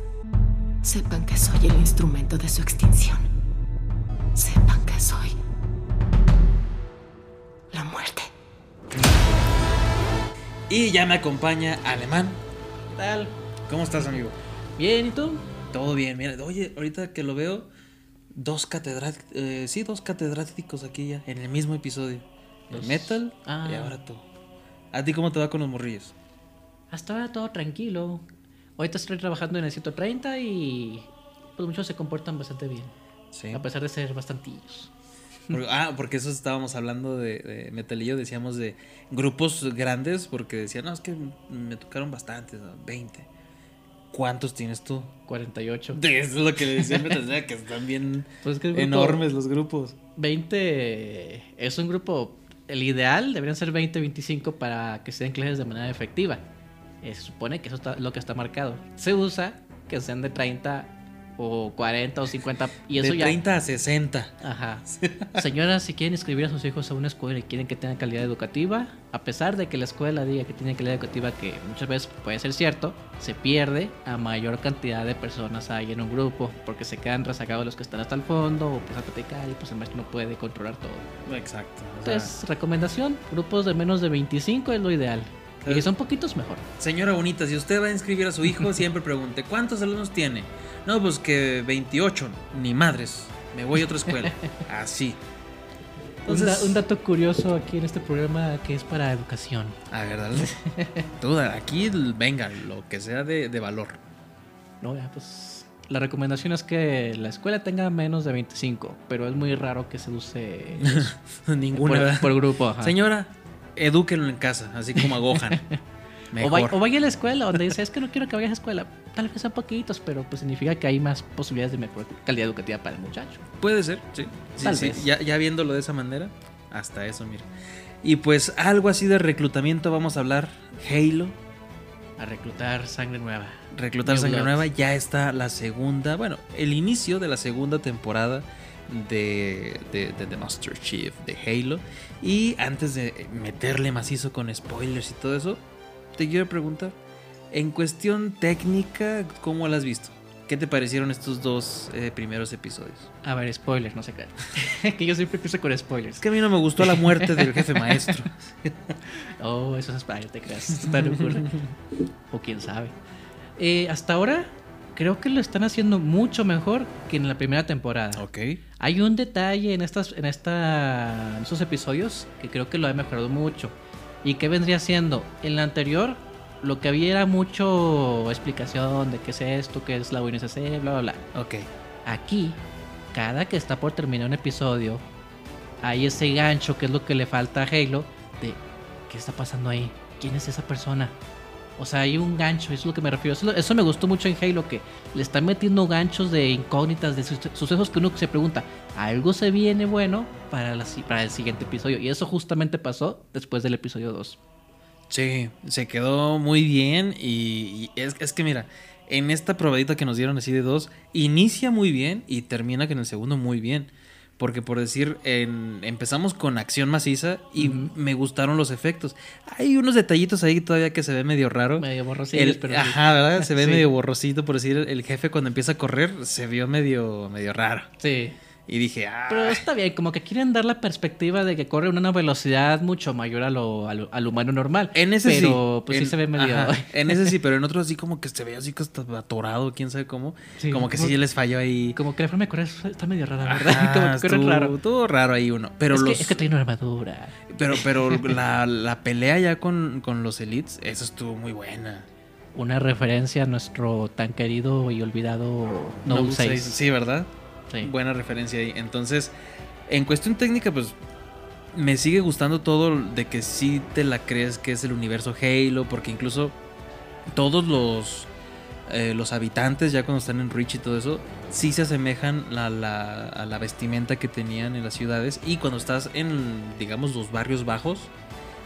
Sepan que soy el instrumento de su extinción. Sepan que soy la muerte. Y ya me acompaña Alemán. ¿Qué tal? ¿Cómo estás, amigo? Bien, ¿y tú? Todo bien. Mira, oye, ahorita que lo veo, dos catedráticos, sí, dos catedráticos aquí ya, en el mismo episodio. El metal Ah. y ahora tú. ¿A ti cómo te va con los morrillos? Hasta ahora todo tranquilo. Ahorita estoy trabajando en el 130 y pues muchos se comportan bastante bien. Sí. A pesar de ser bastantillos. Porque- ah, porque eso estábamos hablando de, de Metalillo, decíamos de grupos grandes, porque decían, no, es que me tocaron bastantes, ¿no? 20. ¿Cuántos tienes tú? 48. Es lo que le decía Bethesda, que están bien Pues es que el grupo- enormes los grupos. 20 es un grupo. El ideal deberían ser 20, 25 para que se den clases de manera efectiva. Eh, se supone que eso es lo que está marcado. Se usa que sean de 30 o 40 o 50 y eso de ya. 30 a 60. Ajá. Señoras, si quieren inscribir a sus hijos a una escuela y quieren que tengan calidad educativa, a pesar de que la escuela diga que tiene calidad educativa, que muchas veces puede ser cierto, se pierde a mayor cantidad de personas hay en un grupo, porque se quedan rezagados los que están hasta el fondo o pues a platicar y pues el maestro no puede controlar todo. Exacto. Entonces, recomendación, grupos de menos de 25 es lo ideal. Y si son poquitos, mejor. Señora bonita, si usted va a inscribir a su hijo, siempre pregunte, ¿cuántos alumnos tiene? No, pues que 28. Ni madres. Me voy a otra escuela. Así. Un, da- Entonces, un dato curioso aquí en este programa que es para educación. a ver, dale. Duda, aquí venga, lo que sea de, de valor. No, ya, pues la recomendación es que la escuela tenga menos de 25, pero es muy raro que se use Ninguna. por, ¿verdad? por grupo. ajá. Señora, edúquenlo en casa, así como a Gohan. O vaya, o vaya a la escuela donde dice, es que no quiero que vayas a escuela. Tal vez sean poquitos, pero pues significa que hay más posibilidades de mejor calidad educativa para el muchacho. Puede ser, sí. Sí, Tal sí, vez. Ya, ya viéndolo de esa manera, hasta eso, mira. Y pues algo así de reclutamiento vamos a hablar. Halo, A reclutar sangre nueva. Reclutar New Sangre Blood. Nueva, ya está la segunda, bueno, el inicio de la segunda temporada de, de, de The Master Chief de Halo. Y antes de meterle macizo con spoilers y todo eso, te quiero preguntar, en cuestión técnica, ¿cómo la has visto? ¿Qué te parecieron estos dos eh, primeros episodios? A ver, spoilers, no se crean. que yo siempre empiezo con spoilers. Es que a mí no me gustó la muerte del jefe maestro. Oh, eso es para te creas. Está locura. o quién sabe. Eh, hasta ahora, creo que lo están haciendo mucho mejor que en la primera temporada. Ok. Hay un detalle en estas, en esta, en estos episodios que creo que lo ha mejorado mucho. ¿Y qué vendría siendo? En la anterior, lo que había era mucho explicación de qué es esto, qué es la UNSC, bla, bla, bla. Ok. Aquí, cada que está por terminar un episodio, hay ese gancho que es lo que le falta a Halo de ¿qué está pasando ahí? ¿Quién es esa persona? O sea, hay un gancho, eso es lo que me refiero. Eso, me gustó mucho en Halo, que le están metiendo ganchos de incógnitas, de suce- sucesos que uno se pregunta, ¿algo se viene bueno para, el siguiente episodio? Y eso justamente pasó después del episodio 2. Sí, se quedó muy bien y, y es, es que mira, en esta probadita que nos dieron así de dos, inicia muy bien y termina que en el segundo muy bien. Porque por decir, en- empezamos con acción maciza y me gustaron los efectos. Hay unos detallitos ahí todavía que se ve medio raro. Medio borrosillos, El- pero. Ajá, ¿verdad? Se ve Sí. medio borrosito, por decir, el jefe cuando empieza a correr se vio medio, medio raro. Sí. Y dije, ah, Pero está bien, como que quieren dar la perspectiva de que corre a una velocidad mucho mayor a lo, a lo- al humano normal. En ese sí. pero, pues En- sí se ve medio. ajá, en ese sí, pero en otro así como que se ve así que está atorado, quién sabe cómo. Sí, como que como- sí les falló ahí. Como que la forma de correr está medio rara, ¿verdad? Ajá, como que corre raro. estuvo raro ahí uno. Pero es, los. que, es que tiene una armadura. Pero, pero la, la pelea ya con, con los elites, eso estuvo muy buena. Una referencia a nuestro tan querido y olvidado Note Note 6. 6, Sí, ¿verdad? Sí. Buena referencia ahí. Entonces, en cuestión técnica, pues me sigue gustando todo de que sí te la crees que es el universo Halo, porque incluso todos los, eh, los habitantes, ya cuando están en Reach y todo eso, sí se asemejan a la, a la vestimenta que tenían en las ciudades. Y cuando estás en, digamos, los barrios bajos,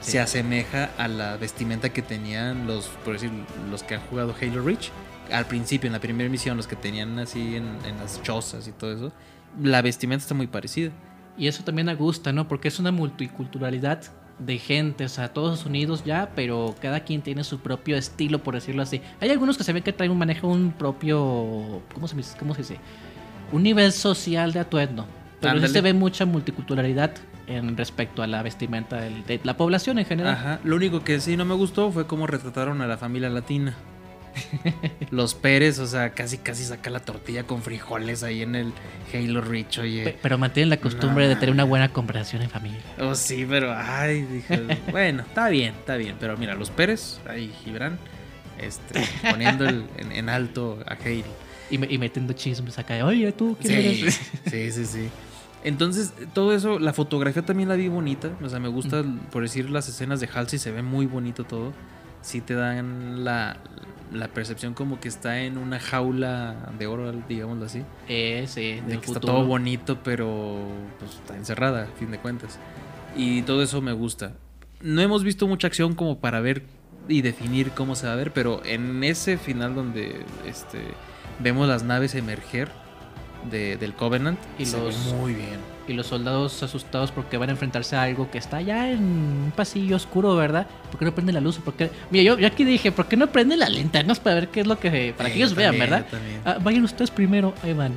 Sí. se asemeja a la vestimenta que tenían los, por decir, los que han jugado Halo Reach. Al principio, en la primera misión, los que tenían así en, en las chozas y todo eso, la vestimenta está muy parecida. Y eso también me gusta, ¿no? Porque es una multiculturalidad de gente, o sea, todos unidos ya, pero cada quien tiene su propio estilo, por decirlo así. Hay algunos que se ven que traen un manejo un propio, ¿cómo se, dice? cómo se dice? Un nivel social de atuendo. Pero sí se ve mucha multiculturalidad en respecto a la vestimenta de la población en general. Ajá. Lo único que sí no me gustó fue cómo retrataron a la familia latina. Los Pérez, o sea, casi casi saca la tortilla con frijoles ahí en el Halo Reach, oye. Pe- Pero mantienen la costumbre de tener una buena conversación en familia. Oh, sí, pero, ay, dije, bueno, está bien, está bien. Pero mira, los Pérez, ahí, Gibran, este, poniendo el- en, en alto a Halo. Y, me- y metiendo chismes acá. de, Oye, tú, ¿quién Sí, eres? sí, sí, sí. Entonces, todo eso, la fotografía también la vi bonita. O sea, me gusta, por decir, las escenas de Halsey, se ve muy bonito todo. Sí te dan la, la percepción como que está en una jaula de oro, digámoslo así. Eh, sí, De está todo bonito, pero pues, está encerrada, a fin de cuentas. Y todo eso me gusta. No hemos visto mucha acción como para ver y definir cómo se va a ver, pero en ese final donde este, vemos las naves emerger de- del Covenant, Y se los- muy bien. Y los soldados asustados porque van a enfrentarse a algo que está ya en un pasillo oscuro, ¿verdad? ¿Por qué no prende la luz? ¿Por qué? Mira, yo, yo aquí dije, ¿por qué no prende las linternas para ver qué es lo que... Para que ellos vean, ¿verdad? Ah, vayan ustedes primero, ahí van.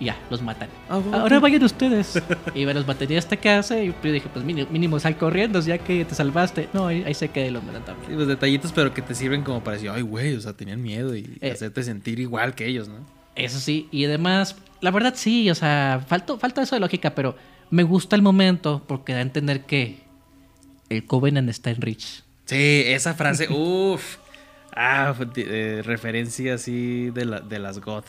Y ya, los matan. Ah, bueno. Ahora vayan ustedes. y van los baterías hasta casa y yo dije, pues mínimo, mínimo sal corriendo ya que te salvaste. No, ahí, ahí se queda y los matan también. Sí, los detallitos, pero que te sirven como para decir, ay, güey, o sea, tenían miedo y Eh. hacerte sentir igual que ellos, ¿no? Eso sí, y además, la verdad sí, o sea, faltó, falta eso de lógica, pero me gusta el momento porque da a entender que el Covenant está en Rich. Sí, esa frase, uff. Ah, eh, referencia así de, la, de las God.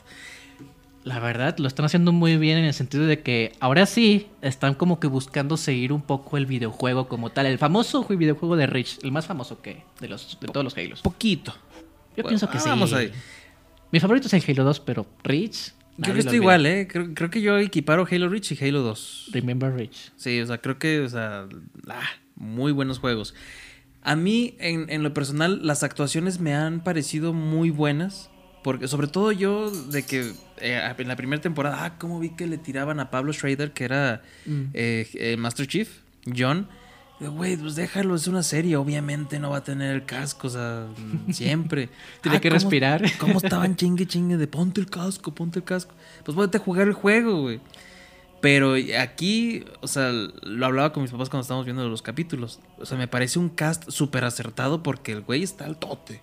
La verdad, lo están haciendo muy bien en el sentido de que ahora sí están como que buscando seguir un poco el videojuego como tal. El famoso ju- videojuego de Rich, el más famoso que de, los, de todos los Halos. Poquito. Yo Bueno, pienso que ah, sí. vamos ahí. Mi favorito es el Halo 2, pero Rich. Creo que estoy igual, ¿eh? Creo, creo que yo equiparo Halo Reach y Halo 2. Remember Rich. Sí, o sea, creo que, o sea, ah, muy buenos juegos. A mí, en, en lo personal, las actuaciones me han parecido muy buenas. Porque, sobre todo yo, de que eh, en la primera temporada, ah, cómo vi que le tiraban a Pablo Schrader, que era Mm. eh, eh, Master Chief, John. Güey, pues déjalo, es una serie, obviamente no va a tener el casco, o sea, mm, siempre. Tiene que ¿cómo- respirar. ¿Cómo estaban chingue chingue de ponte el casco, ponte el casco? Pues ponte a jugar el juego, güey. Pero aquí, o sea, lo hablaba con mis papás cuando estábamos viendo los capítulos. O sea, me parece un cast súper acertado porque el güey está al tote.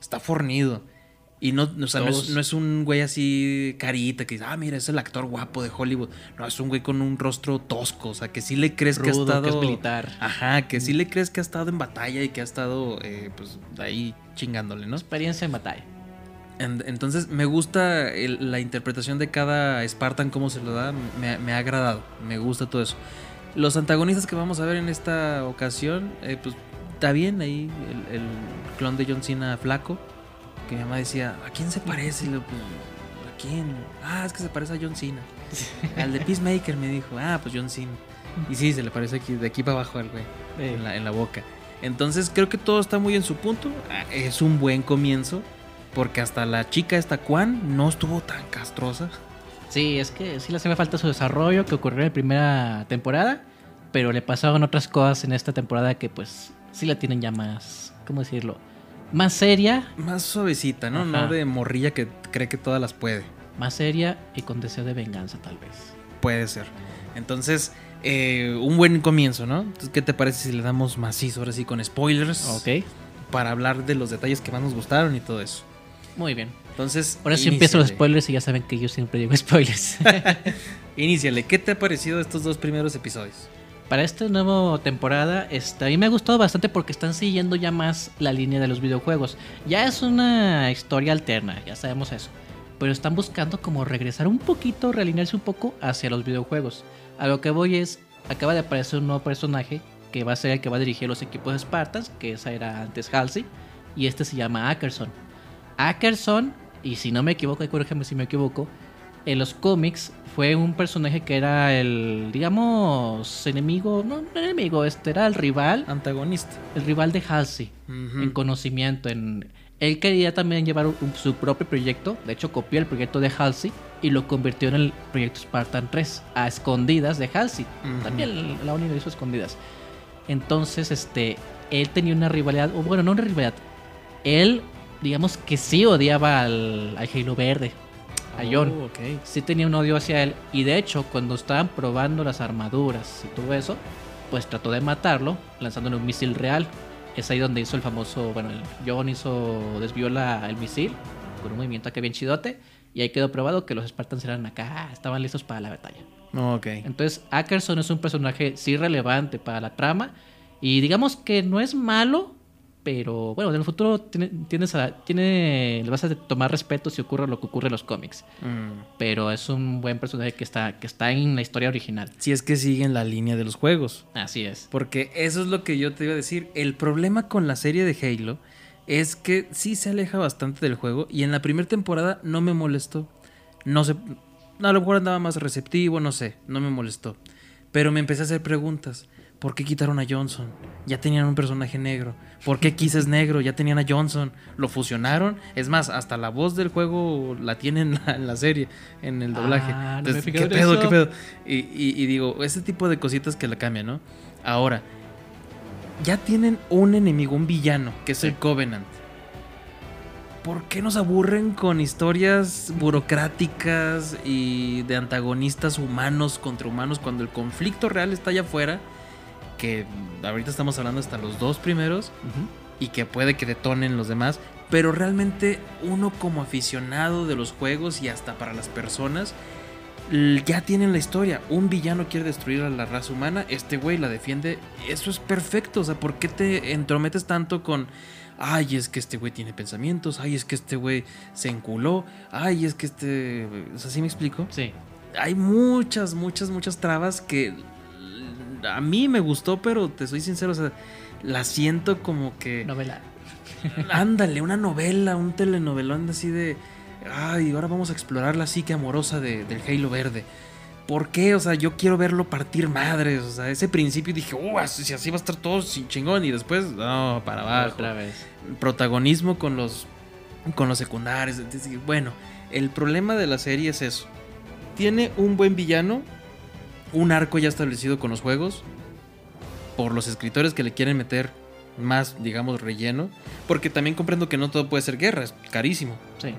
Está fornido. Y no, o sea, no es, no es un güey así carita que dice, ah, mira, es el actor guapo de Hollywood. No, es un güey con un rostro tosco. O sea, que sí le crees que ha estado. que es militar. Ajá, que sí le crees que ha estado en batalla y que ha estado, eh, pues, ahí chingándole, ¿no? Experiencia en batalla. En- Entonces me gusta el- la interpretación de cada Spartan, cómo se lo da, me, me ha agradado, me gusta todo eso. Los antagonistas que vamos a ver en esta ocasión, eh, pues está bien ahí el, el clon de John Cena flaco, mi mamá decía, ¿a quién se parece? Y le, pues, ¿A quién? Ah, es que se parece a John Cena. Al de Peacemaker me dijo, ah, pues John Cena. Y sí, se le parece aquí, de aquí para abajo al güey, en, la, en la boca. Entonces creo que todo está muy en su punto. Ah, Es un buen comienzo. Porque hasta la chica esta Juan no estuvo tan castrosa. Sí, es que sí le hace falta su desarrollo que ocurrió en la primera temporada, pero le pasaron otras cosas en esta temporada que pues sí la tienen ya más, ¿cómo decirlo? Más seria, Más suavecita, ¿no? Ajá. No de morrilla que cree que todas las puede. más seria y con deseo de venganza tal vez. Puede ser. Entonces, eh, un buen comienzo, ¿no? Entonces, ¿qué te parece si le damos macizo ahora sí con spoilers? Ok, Para hablar de los detalles que más nos gustaron y todo eso. muy bien. Entonces, Ahora sí empiezo los spoilers y ya saben que yo siempre digo spoilers. Iníciale. ¿Qué te ha parecido estos dos primeros episodios? Para esta nueva temporada, este, a mí me ha gustado bastante porque están siguiendo ya más la línea de los videojuegos. Ya es una historia alterna, ya sabemos eso. Pero están buscando como regresar un poquito, realinearse un poco hacia los videojuegos. A lo que voy es, acaba de aparecer un nuevo personaje que va a ser el que va a dirigir los equipos de Spartans, que esa era antes Halsey, y este se llama Ackerson. Ackerson, y si no me equivoco, y corrígeme si me equivoco, en los cómics fue un personaje que era el, digamos, enemigo, no, no enemigo, este era el rival, Antagonista. el rival de Halsey Ujú. en conocimiento. En, él quería también llevar un- su propio proyecto, de hecho copió el proyecto de Halsey y lo convirtió en el proyecto Spartan 3, a escondidas de Halsey. También la Uni lo hizo a escondidas. Entonces, este, él tenía una rivalidad, o bueno, no una rivalidad, él, digamos que sí odiaba al, al Halo Verde, a John Oh, ok. sí tenía un odio hacia él. Y de hecho, cuando estaban probando las armaduras y todo eso, pues trató de matarlo lanzándole un misil real. Es ahí donde hizo el famoso, bueno, el John hizo, desvió la, el misil con un movimiento acá bien chidote. Y ahí quedó probado que los Spartans eran acá, estaban listos para la batalla. Ok. Entonces, Ackerson es un personaje sí relevante para la trama. Y digamos que no es malo, pero bueno, en el futuro tiene, tienes a- tiene, le vas a tomar respeto si ocurre lo que ocurre en los cómics Mm. pero es un buen personaje que está, que está en la historia original. Si es que siguen la línea de los juegos. Así es. Porque eso es lo que yo te iba a decir. El problema con la serie de Halo es que sí se aleja bastante del juego y en la primera temporada no me molestó. No sé, a lo mejor andaba más receptivo, no sé, no me molestó. Pero me empecé a hacer preguntas. ¿Por qué quitaron a Johnson? Ya tenían un personaje negro. ¿Por qué Kiss es negro? Ya tenían a Johnson. ¿Lo fusionaron? Es más, hasta la voz del juego la tienen en la, en la serie, en el doblaje. Ah, no Entonces, ¿Qué pedo? ¿Qué pedo? Y, y- y digo, ese tipo de cositas que la cambian, ¿no? Ahora, ya tienen un enemigo, un villano, que es el Covenant. ¿Por qué nos aburren con historias burocráticas y de antagonistas humanos contra humanos cuando el conflicto real está allá afuera? Que ahorita estamos hablando hasta los dos primeros y que puede que detonen los demás, pero realmente uno como aficionado de los juegos y hasta para las personas ya tienen la historia. Un villano quiere destruir a la raza humana, este güey la defiende. Eso es perfecto. O sea, ¿por qué te entrometes tanto con... Ay, es que este güey tiene pensamientos. Ay, es que este güey se enculó. Ay, es que este... O sea, ¿sí me explico? Sí. Hay muchas, muchas, muchas trabas que a mí me gustó, pero te soy sincero, o sea, la siento como que... Novela. Ándale, una novela, un telenovelón así de. Ay, ahora vamos a explorar la psique amorosa de- del Halo Verde. ¿Por qué? O sea, yo quiero verlo partir madres. O sea, ese principio dije, uh, así, si así va a estar todo sin chingón. Y después, no, para abajo. Otra vez. Protagonismo con los, con los secundarios. Bueno, el problema de la serie es eso. Tiene un buen villano, un arco ya establecido con los juegos, por los escritores que le quieren meter más, digamos, relleno. Porque también comprendo que no todo puede ser guerra, es carísimo. Sí.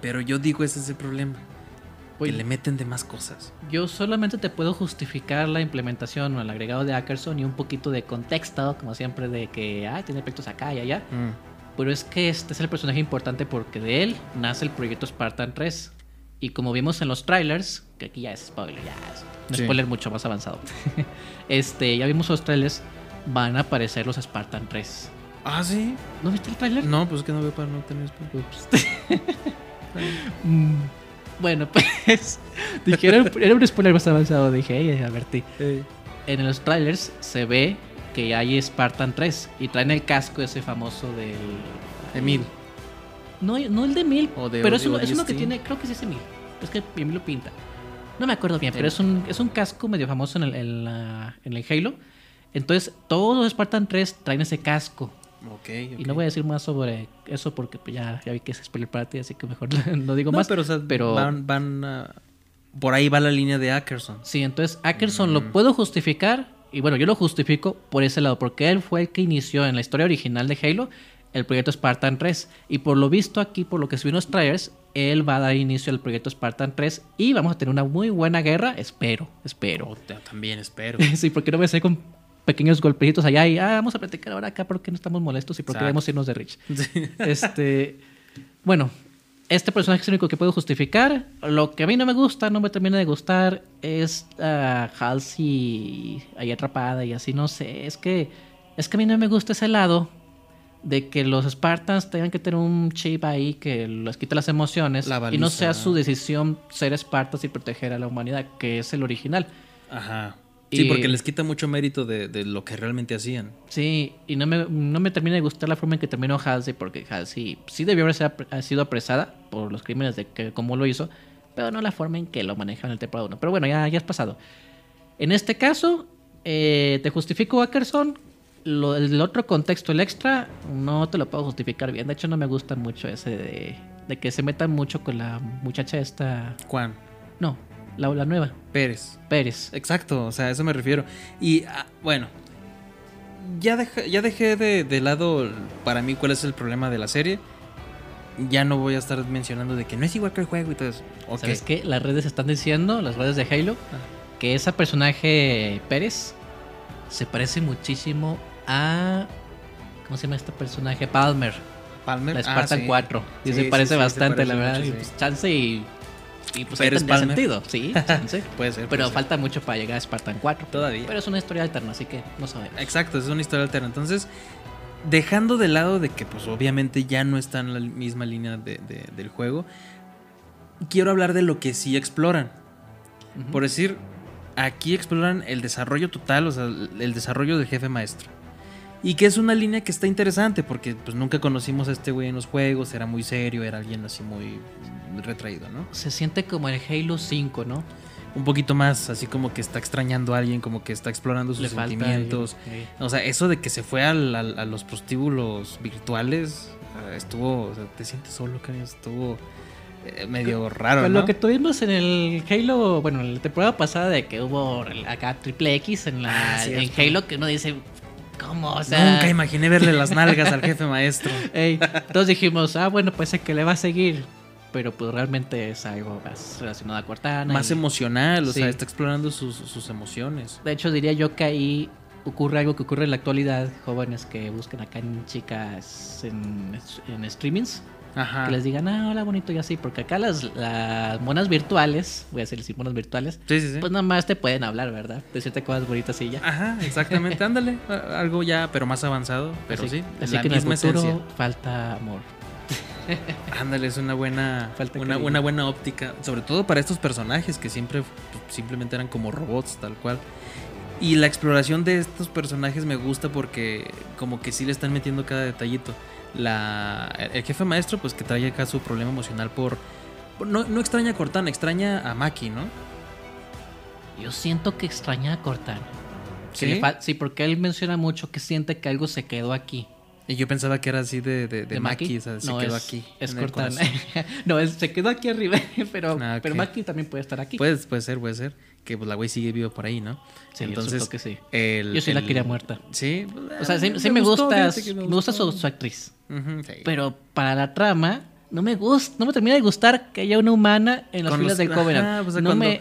Pero yo digo, ese es el problema. Oye. Que le meten de más cosas. Yo solamente te puedo justificar la implementación o el agregado de Ackerson y un poquito de contexto, como siempre, de que ah, tiene efectos acá y allá. Mm. Pero es que este es el personaje importante porque de él nace el proyecto Spartan 3. Y como vimos en los trailers, que aquí ya es spoiler, ya es un Sí. spoiler mucho más avanzado. este, ya vimos los trailers, van a aparecer los Spartan 3. Ah, sí. ¿No viste el trailer? No, pues es que no veo para no tener spoiler. Mm, Bueno, pues dijeron, era un spoiler más avanzado, dije, "Ey, advertí. En los trailers se ve que hay Spartan 3 y traen el casco ese famoso del Emil. No, no el de Emil, O de- pero o es uno, es uno que tiene, creo que sí es Emil. Es que Emil lo pinta. No me acuerdo bien, pero es un, es un casco medio famoso en el, en la- en el Halo. Entonces, todos los Spartan 3 traen ese casco. Ok, Y no voy a decir más sobre eso porque pues, ya, ya vi que es spoiler para ti, así que mejor no digo No, más. pero, o sea, pero van, van a- Por ahí va la línea de Ackerson. Sí, entonces Ackerson lo puedo justificar. Y bueno, yo lo justifico por ese lado, porque él fue el que inició en la historia original de Halo el proyecto Spartan 3. Y por lo visto aquí, por lo que vio en los trailers, él va a dar inicio al proyecto Spartan 3 y vamos a tener una muy buena guerra. Espero, espero. Oh, también espero. sí, porque no voy a ser con pequeños golpecitos allá y ah, vamos a platicar ahora acá porque no estamos molestos y porque Exacto. debemos irnos de Rich. Este, bueno, este personaje es el único que puedo justificar. Lo que a mí no me gusta, no me termina de gustar, es ah, Halsey ahí atrapada y así, no sé. Es que, es que a mí no me gusta ese lado de que los Spartans tengan que tener un chip ahí que les quite las emociones La y no sea su decisión ser Spartans y proteger a la humanidad, que es el original. Ajá. Sí, Y- porque les quita mucho mérito de, de lo que realmente hacían. Sí, y no me, no me termina de gustar la forma en que terminó Halsey, porque Halsey sí debió haber sido apresada por los crímenes de que como lo hizo, pero no la forma en que lo manejaron en el temporada 1. Pero bueno, ya, ya es pasado. En este caso, eh, te justifico Ackerson. Lo, el otro contexto, el extra, no te lo puedo justificar bien. De hecho, no me gusta mucho ese de, de que se metan mucho con la muchacha esta. Juan. No, la, la nueva. Pérez. Pérez. Exacto, o sea, a eso me refiero. Y ah, bueno, ya, deja- ya dejé de, de lado para mí cuál es el problema de la serie. Ya no voy a estar mencionando de que no es igual que el juego y todo eso. ¿Sabes qué? Las redes están diciendo, las redes de Halo, que ese personaje Pérez se parece muchísimo a. ¿Cómo se llama este personaje? Palmer. Palmer. La Ah, Spartan sí. 4. Y Sí, se parece bastante, parece la verdad. mucho, y, pues, chance y. Y pues ahí tendría sentido. Sí, chance. Puede ser. Pero ser. falta mucho para llegar a Spartan 4. Todavía. Pero es una historia alterna, así que no sabemos. Exacto, es una historia alterna. Entonces, dejando de lado de que, pues, obviamente ya no está en la misma línea de- de- del juego, quiero hablar de lo que sí exploran. Por decir, aquí exploran el desarrollo total, o sea, el desarrollo del jefe maestro. Y que es una línea que está interesante porque pues nunca conocimos a este güey en los juegos, era muy serio, era alguien así muy retraído, ¿no? Se siente como el Halo 5, ¿no? Un poquito más, así como que está extrañando a alguien, como que está explorando sus Le sentimientos. alguien, sí. O sea, eso de que se fue al- al- a los prostíbulos virtuales, eh, estuvo, o sea, te sientes solo, que estuvo eh, medio raro, ¿no? Lo que tuvimos en el Halo, bueno, en la temporada pasada de que hubo acá triple X en, la, Ah, en. Halo que uno dice, ¿cómo? O sea, Nunca imaginé verle las nalgas al jefe maestro. Ey, entonces dijimos, ah, bueno, pues es que le va a seguir. Pero pues realmente es algo más relacionado a Cortana. Más y- emocional, o Sí. sea, está explorando sus, sus emociones. De hecho, diría yo que ahí ocurre algo que ocurre en la actualidad. Jóvenes que buscan acá en chicas en, en streamings. Ajá. Que les digan, ah, hola, bonito y así. Porque acá las, las monas virtuales, voy a decir monas virtuales, Sí, sí, sí. pues nada más te pueden hablar, ¿verdad? Decirte cosas bonitas y ya. Ajá, exactamente, ándale. Algo ya, pero más avanzado. Pero así, sí, Así la que en el misma futuro esencia. falta amor. Ándale, es una buena, Falta una, una buena óptica. Sobre todo para estos personajes que siempre pues, simplemente eran como robots, tal cual. Y la exploración de estos personajes me gusta porque como que sí le están metiendo cada detallito. La, el jefe maestro, pues que trae acá su problema emocional por... No, no extraña a Cortana, extraña a Maki, ¿no? Yo siento que extraña a Cortana. ¿Sí? sí, porque él menciona mucho que siente que algo se quedó aquí. Y yo pensaba que era así de, de, de ¿De Maki, o sea, se No, quedó es- aquí. Es Cortana. no, es- se quedó aquí arriba, pero, Ah, pero Maki también puede estar aquí. Puede, puede ser, puede ser. Que pues la güey sigue vivo por ahí, ¿no? Sí, Entonces, resultó que sí. el- Yo sí la quería muerta. Sí. O sea, sí, eh, sí me, gustó, gusta, me gusta su, su actriz. Sí. Pero para la trama, no me gusta, no me termina de gustar que haya una humana en las Con filas los- del Covenant. Ajá, pues, no cuando me,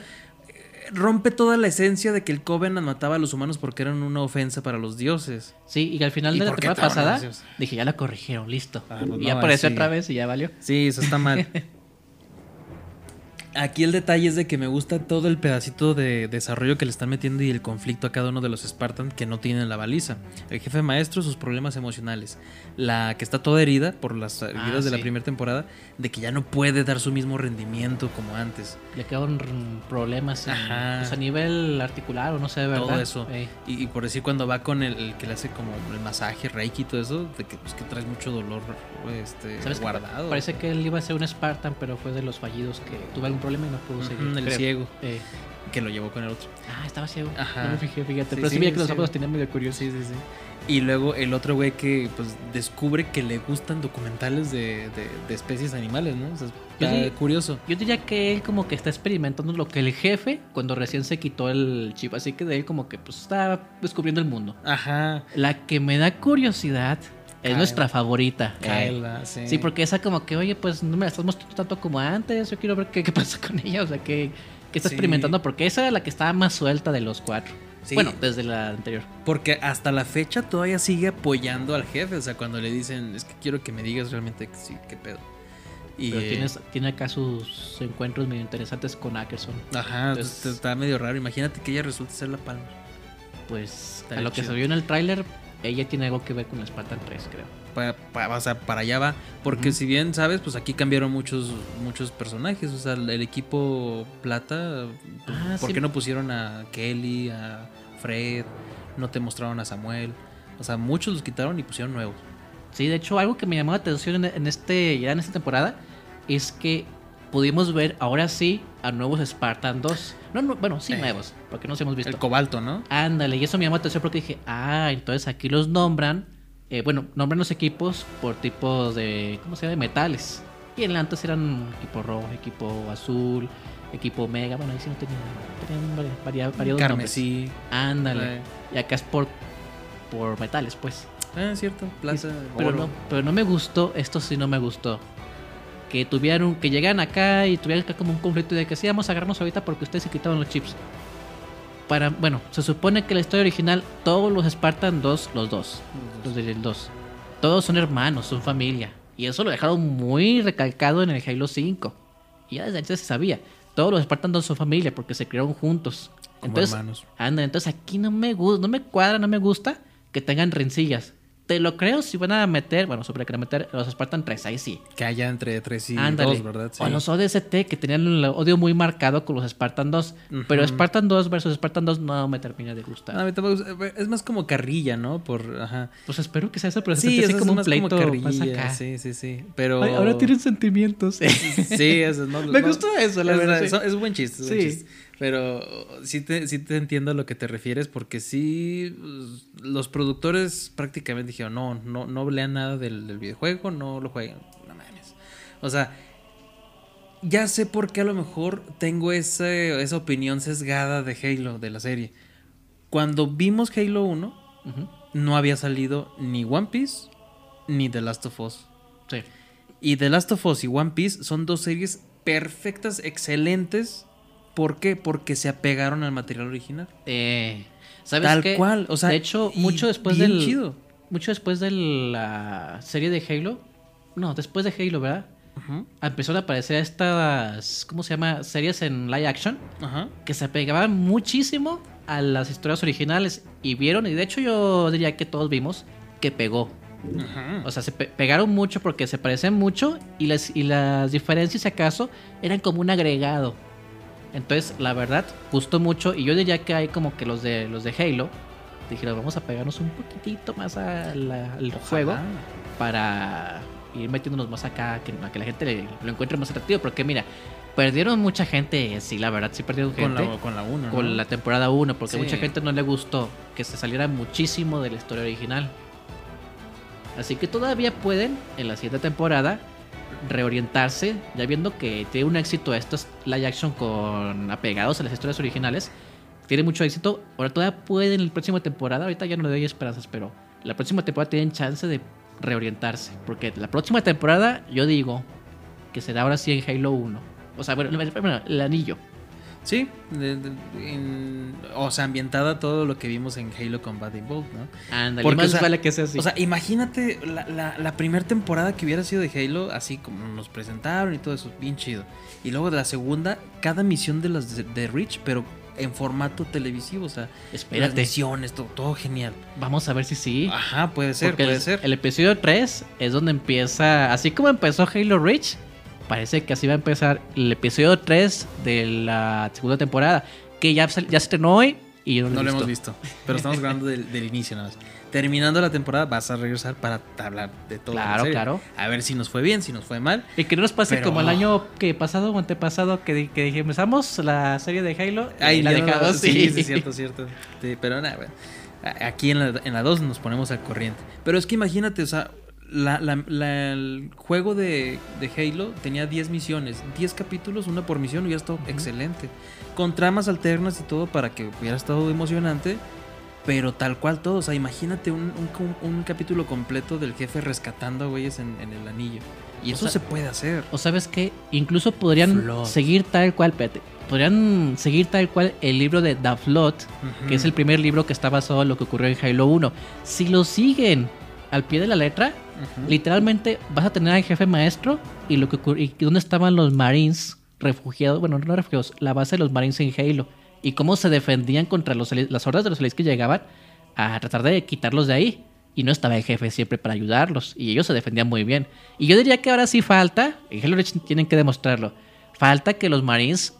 Rompe toda la esencia de que el Covenant mataba a los humanos porque eran una ofensa para los dioses. Sí, y al final ¿Y de la temporada pasada dije, ya la corrigieron, listo. Ah, pues y no, apareció sí. otra vez y ya valió. Sí, eso está mal. Aquí el detalle es de que me gusta todo el pedacito de desarrollo que le están metiendo y el conflicto a cada uno de los Spartans que no tienen la baliza. El jefe maestro, sus problemas emocionales. La que está toda herida por las heridas de la primera temporada, de que ya no puede dar su mismo rendimiento como antes. Le quedaron r- problemas en- pues, a nivel articular o no sé, de verdad. Todo eso. Y, y por decir, cuando va con el, el que le hace como el masaje, Reiki y todo eso, de que, pues, que traes mucho dolor este, ¿Sabes guardado. Parece que él iba a ser un Spartan, pero fue de los fallidos que tuvo algún problema y no pudo seguir. el creo. ciego. Eh, Que lo llevó con el otro. ah, estaba ciego. Ajá. No me fijé, fíjate. Sí, pero sí, sí, veía que los sí. ojos los tenía medio curiosos. Sí, sí, sí. Y luego el otro güey que pues descubre que le gustan documentales de, de- de especies animales, ¿no? O sea, Yo curioso. Yo diría que él como que está experimentando lo que el jefe cuando recién se quitó el chip, así que de él como que pues está descubriendo el mundo. Ajá. La que me da curiosidad es nuestra favorita. eh. Kyle, ah, sí. Sí, porque esa como que, oye, pues no me la estás mostrando tanto como antes, yo quiero ver qué, qué pasa con ella, o sea, qué, qué está Sí. experimentando, porque esa era la que estaba más suelta de los cuatro. Sí. Bueno, desde la anterior. Porque hasta la fecha todavía sigue apoyando al jefe. O sea, cuando le dicen, es que quiero que me digas realmente que sí, qué pedo. Y, Pero eh, tienes, tiene acá sus encuentros medio interesantes con Ackerson. Ajá, Entonces, está medio raro. Imagínate que ella resulte ser la palma. pues a lo que se vio en el tráiler, ella tiene algo que ver con Spartan 3, creo. Pa- pa- o sea, para allá va. Porque si bien sabes, pues aquí cambiaron muchos, muchos personajes. O sea, el el equipo plata, pues, Ah, ¿por sí. qué no pusieron a Kelly, a Fred? No te mostraron a Samuel. O sea, muchos los quitaron y pusieron nuevos. Sí, de hecho, algo que me llamó la atención en, en este, ya en esta temporada es que pudimos ver ahora sí a nuevos Spartan 2. No, no, bueno, sí Eh, nuevos, porque no los hemos visto. El cobalto, ¿no? Ándale, y eso me llamó la atención porque dije, ah, entonces aquí los nombran, eh, bueno, nombran los equipos por tipos de, ¿cómo se llama? De metales. Y en la antes eran equipo rojo, equipo azul, equipo omega, bueno, ahí sí no tenían, tenían varia- variados Carmesí. nombres. Ándale. Eh. Y acá es por, por metales, pues. Ah, cierto. Plaza, Pero oro. no, pero no me gustó, esto sí no me gustó. Que tuvieran, que llegan acá y tuvieran acá como un conflicto de que sí, vamos a agarrarnos ahorita porque ustedes se quitaron los chips. Para, bueno, se supone que la historia original, todos los Spartan 2, los dos, los del 2, todos son hermanos, son familia. Y eso lo dejaron muy recalcado en el Halo 5. Y ya desde antes se sabía. Todos los Spartan 2 son familia porque se criaron juntos. Como entonces, hermanos. Anda, entonces aquí no me gusta, no me cuadra, no me gusta que tengan rencillas. Te lo creo si van a meter, bueno, sobre que meter los Spartan 3, ahí sí. Que haya entre 3 y Ándale. 2, ¿verdad? O los ODST que tenían el odio muy marcado con los Spartan 2. Pero Ujú. Spartan 2 versus Spartan 2 no me termina de gustar. No, a mí tampoco- es más como carrilla, ¿no? Por, ajá. Pues espero que sea eso, pero se Sí, eso así es como un más pleito como más carrilla, acá. Sí, sí, sí. Pero. Ay, ahora tienen sentimientos. Sí, eso no. Me no- gustó eso, la es, verdad. Es, sí. es buen chiste, es buen Sí. chiste. Pero sí te, sí te entiendo a lo que te refieres, porque sí, pues, los productores prácticamente dijeron, no, no, no lean nada del, del videojuego, no lo jueguen. No mames. O sea, ya sé por qué a lo mejor tengo ese- esa opinión sesgada de Halo, de la serie. Cuando vimos Halo 1, no había salido ni One Piece ni The Last of Us. Sí. Y The Last of Us y One Piece son dos series perfectas, excelentes. ¿Por qué? Porque se apegaron al material original. Eh, ¿Sabes Tal qué? cual, o sea, de hecho, mucho después del chido. mucho después de la serie de Halo, no, después de Halo, ¿verdad? Empezaron a aparecer estas, ¿cómo se llama? Series en live action Ajá. que se apegaban muchísimo a las historias originales y vieron y de hecho yo diría que todos vimos que pegó. Ajá. O sea, se pe- pegaron mucho porque se parecen mucho y las, y las diferencias, si acaso, eran como un agregado. Entonces, la verdad, gustó mucho y yo diría que hay como que los de los de Halo dijeron, vamos a pegarnos un poquitito más a la- al juego para ir metiéndonos más acá, que, a que la gente le- lo encuentre más atractivo. Porque mira, perdieron mucha gente, sí, la verdad, sí perdieron Con gente. la- con la uno, Con ¿no? la temporada 1, porque Sí. mucha gente no le gustó que se saliera muchísimo de la historia original. Así que todavía pueden, en la siguiente temporada, reorientarse, ya viendo que tiene un éxito estos live action con apegados a las historias originales. Tiene mucho éxito. Ahora todavía pueden en la próxima temporada, ahorita ya no le doy esperanzas, pero la próxima temporada tienen chance de reorientarse. Porque la próxima temporada, yo digo que será ahora sí en Halo 1. O sea, bueno, el anillo. Sí, de- de- en- o sea, ambientada todo lo que vimos en Halo Combat Evolved, ¿no? Ándale, más vale que sea así. O sea, imagínate la, la- la primera temporada que hubiera sido de Halo, así como nos presentaron y todo eso, bien chido. Y luego de la segunda, cada misión de las de, de Reach, pero en formato televisivo, o sea, Espérate. las misiones, todo, todo genial. Vamos a ver si sí. Ajá, puede ser, Porque puede el, ser. el episodio 3 es donde empieza, así como empezó Halo Reach, parece que así va a empezar el episodio 3 de la segunda temporada, que ya, ya se estrenó hoy y yo no, No he lo hemos visto. visto, pero estamos hablando del, del inicio nada más. Terminando la temporada, vas a regresar para hablar de todo. Claro, claro. A ver si nos fue bien, si nos fue mal. Y que no nos pase Pero- como el año que pasado o antepasado que, que dije, empezamos la serie de Halo y Ahí la ya no- dejamos. sí, sí, cierto, cierto. Sí, pero nada, bueno. Aquí en la, en la 2 nos ponemos al corriente. Pero es que imagínate, o sea, la- la- la- el juego de, de Halo tenía 10 misiones, 10 capítulos, una por misión, hubiera estado excelente. Con tramas alternas y todo para que hubiera estado emocionante. Pero tal cual todo, o sea, imagínate un, un- un capítulo completo del jefe rescatando a güeyes en, en el anillo. Y O eso sea, se puede hacer. O sabes que incluso podrían Flood. seguir tal cual, espérate, podrían seguir tal cual el libro de The Flood, que es el primer libro que está basado en lo que ocurrió en Halo 1. Si lo siguen al pie de la letra, literalmente vas a tener al jefe maestro y lo que ocurre, y dónde estaban los Marines refugiados, bueno, no refugiados, la base de los Marines en Halo y cómo se defendían contra los, las hordas de los aliens que llegaban a tratar de quitarlos de ahí. Y no estaba el jefe siempre para ayudarlos. Y ellos se defendían muy bien. Y yo diría que ahora sí falta, en Halo Reach tienen que demostrarlo, falta que los Marines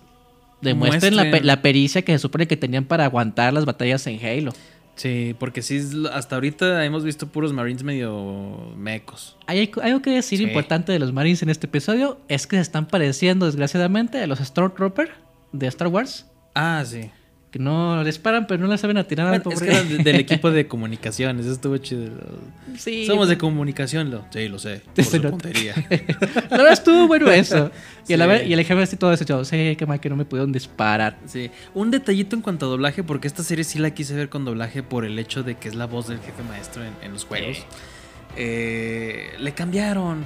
demuestren la, la pericia que se supone que tenían para aguantar las batallas en Halo. Sí, porque sí, hasta ahorita hemos visto puros Marines medio mecos. Hay algo- algo que decir Sí. importante de los Marines en este episodio es que se están pareciendo desgraciadamente a los Stormtrooper de Star Wars. Ah, sí. Que no disparan, pero no le saben atinar al Bueno, es pobre. que eran de- del equipo de comunicaciones, eso estuvo chido. Sí, Somos de comunicación, lo. Sí, lo sé. Por su nota. puntería. La verdad estuvo bueno eso. Y, a la Sí. vez- y el jefe así todo eso, yo sé que mal que no me pudieron disparar. Sí. Un detallito en cuanto a doblaje, porque esta serie sí la quise ver con doblaje por el hecho de que es la voz del jefe maestro en, en los juegos. Eh, le cambiaron.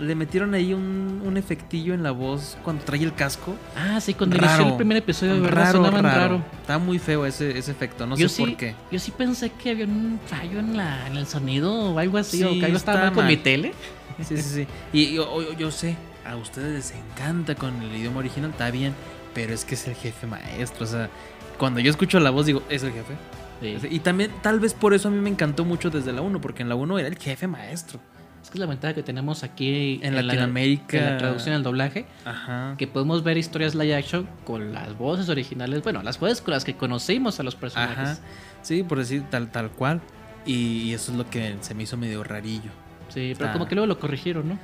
Le metieron ahí un, un efectillo en la voz cuando trae el casco. Ah, sí, cuando inició el primer episodio, de verdad, Raro, sonaban raro. raro. Está muy feo ese, ese efecto, no yo sé sí, por qué. Yo sí pensé que había un fallo en, la, en el sonido o algo así, Sí, o que algo estaba mal con mi tele. Sí, sí, sí. Y yo, yo- yo sé, a ustedes les encanta con el idioma original, está bien, pero es que es el jefe maestro. O sea, cuando yo escucho la voz digo, ¿es el jefe? Sí. Y también, tal vez por eso a mí me encantó mucho desde la 1, porque en la 1 era el jefe maestro. Es que es la ventaja que tenemos aquí En la- Latinoamérica. en la traducción al doblaje, Ajá. que podemos ver historias live action con las voces originales, bueno, las voces con las que conocimos a los personajes. Ajá. Sí, por decir tal, tal cual. Y, y eso es lo que se me hizo medio rarillo. Sí, pero Ah. como que luego lo corrigieron, ¿no?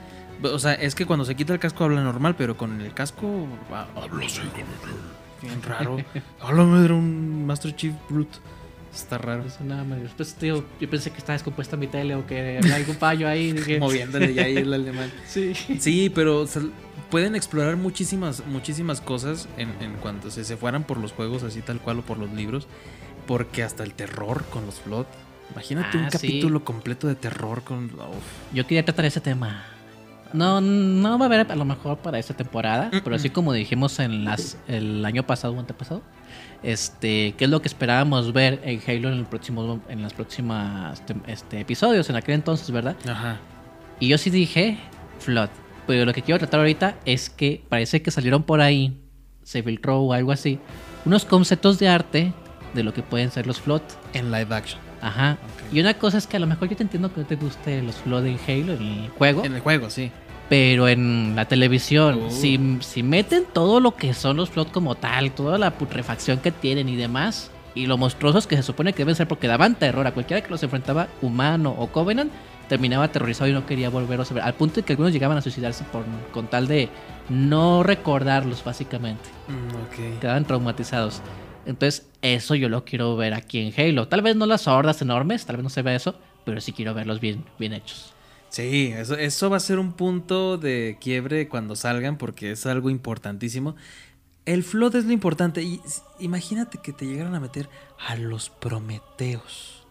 O sea, es que cuando se quita el casco habla normal, pero con el casco ah, habla así bien raro. Háblame de un Master Chief Brute. Está raro. Eso nada más. Después, tío, yo pensé que estaba descompuesta mi tele o que había algún fallo ahí. dije- Moviéndole ya ahí el alemán. Sí. Sí, pero o sea, pueden explorar muchísimas, muchísimas cosas en, en cuanto se, se fueran por los juegos así tal cual o por los libros. Porque hasta el terror con los Flood. Imagínate Ah, un sí. capítulo completo de terror con. uf. Yo quería tratar ese tema. No, no va a haber a lo mejor para esta temporada, pero así como dijimos en las el año pasado o antepasado, este, qué es lo que esperábamos ver en Halo en el próximo en las próximas este, episodios en aquel entonces, ¿verdad? Ajá. Y yo sí dije Flood, pero lo que quiero tratar ahorita es que parece que salieron por ahí, se filtró o algo así, unos conceptos de arte de lo que pueden ser los Flood. En live action. Ajá. Y una cosa es que a lo mejor yo te entiendo que no te guste los Flood en Halo, en el juego. En el juego, sí. Pero en la televisión, Oh. si, si meten todo lo que son los Flood como tal, toda la putrefacción que tienen y demás, y lo monstruosos que se supone que deben ser porque daban terror a cualquiera que los enfrentaba, humano o Covenant, terminaba aterrorizado y no quería volverlos a ver. Al punto de que algunos llegaban a suicidarse por, con tal de no recordarlos, básicamente. Mm. Quedaban traumatizados. Entonces, eso yo lo quiero ver aquí en Halo. Tal vez no las hordas enormes, tal vez no se vea eso, pero sí quiero verlos bien, bien hechos. Sí, eso, eso va a ser un punto de quiebre cuando salgan porque es algo importantísimo. El flood es lo importante. Y imagínate que te llegaran a meter a los Prometeos.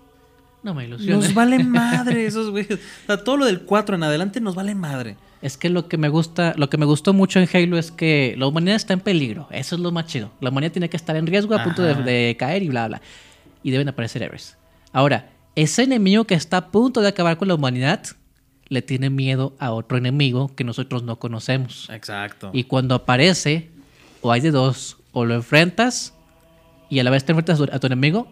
No me ilusiones. Nos valen madre esos güeyes. O sea, todo lo del 4 en adelante nos vale madre. Es que lo que me gusta, lo que me gustó mucho en Halo es que la humanidad está en peligro. Eso es lo más chido. La humanidad tiene que estar en riesgo a punto de caer y bla bla. Y deben aparecer héroes. Ahora, ese enemigo que está a punto de acabar con la humanidad le tiene miedo a otro enemigo que nosotros no conocemos. Exacto. Y cuando aparece, o hay de dos, o lo enfrentas y a la vez te enfrentas a tu enemigo,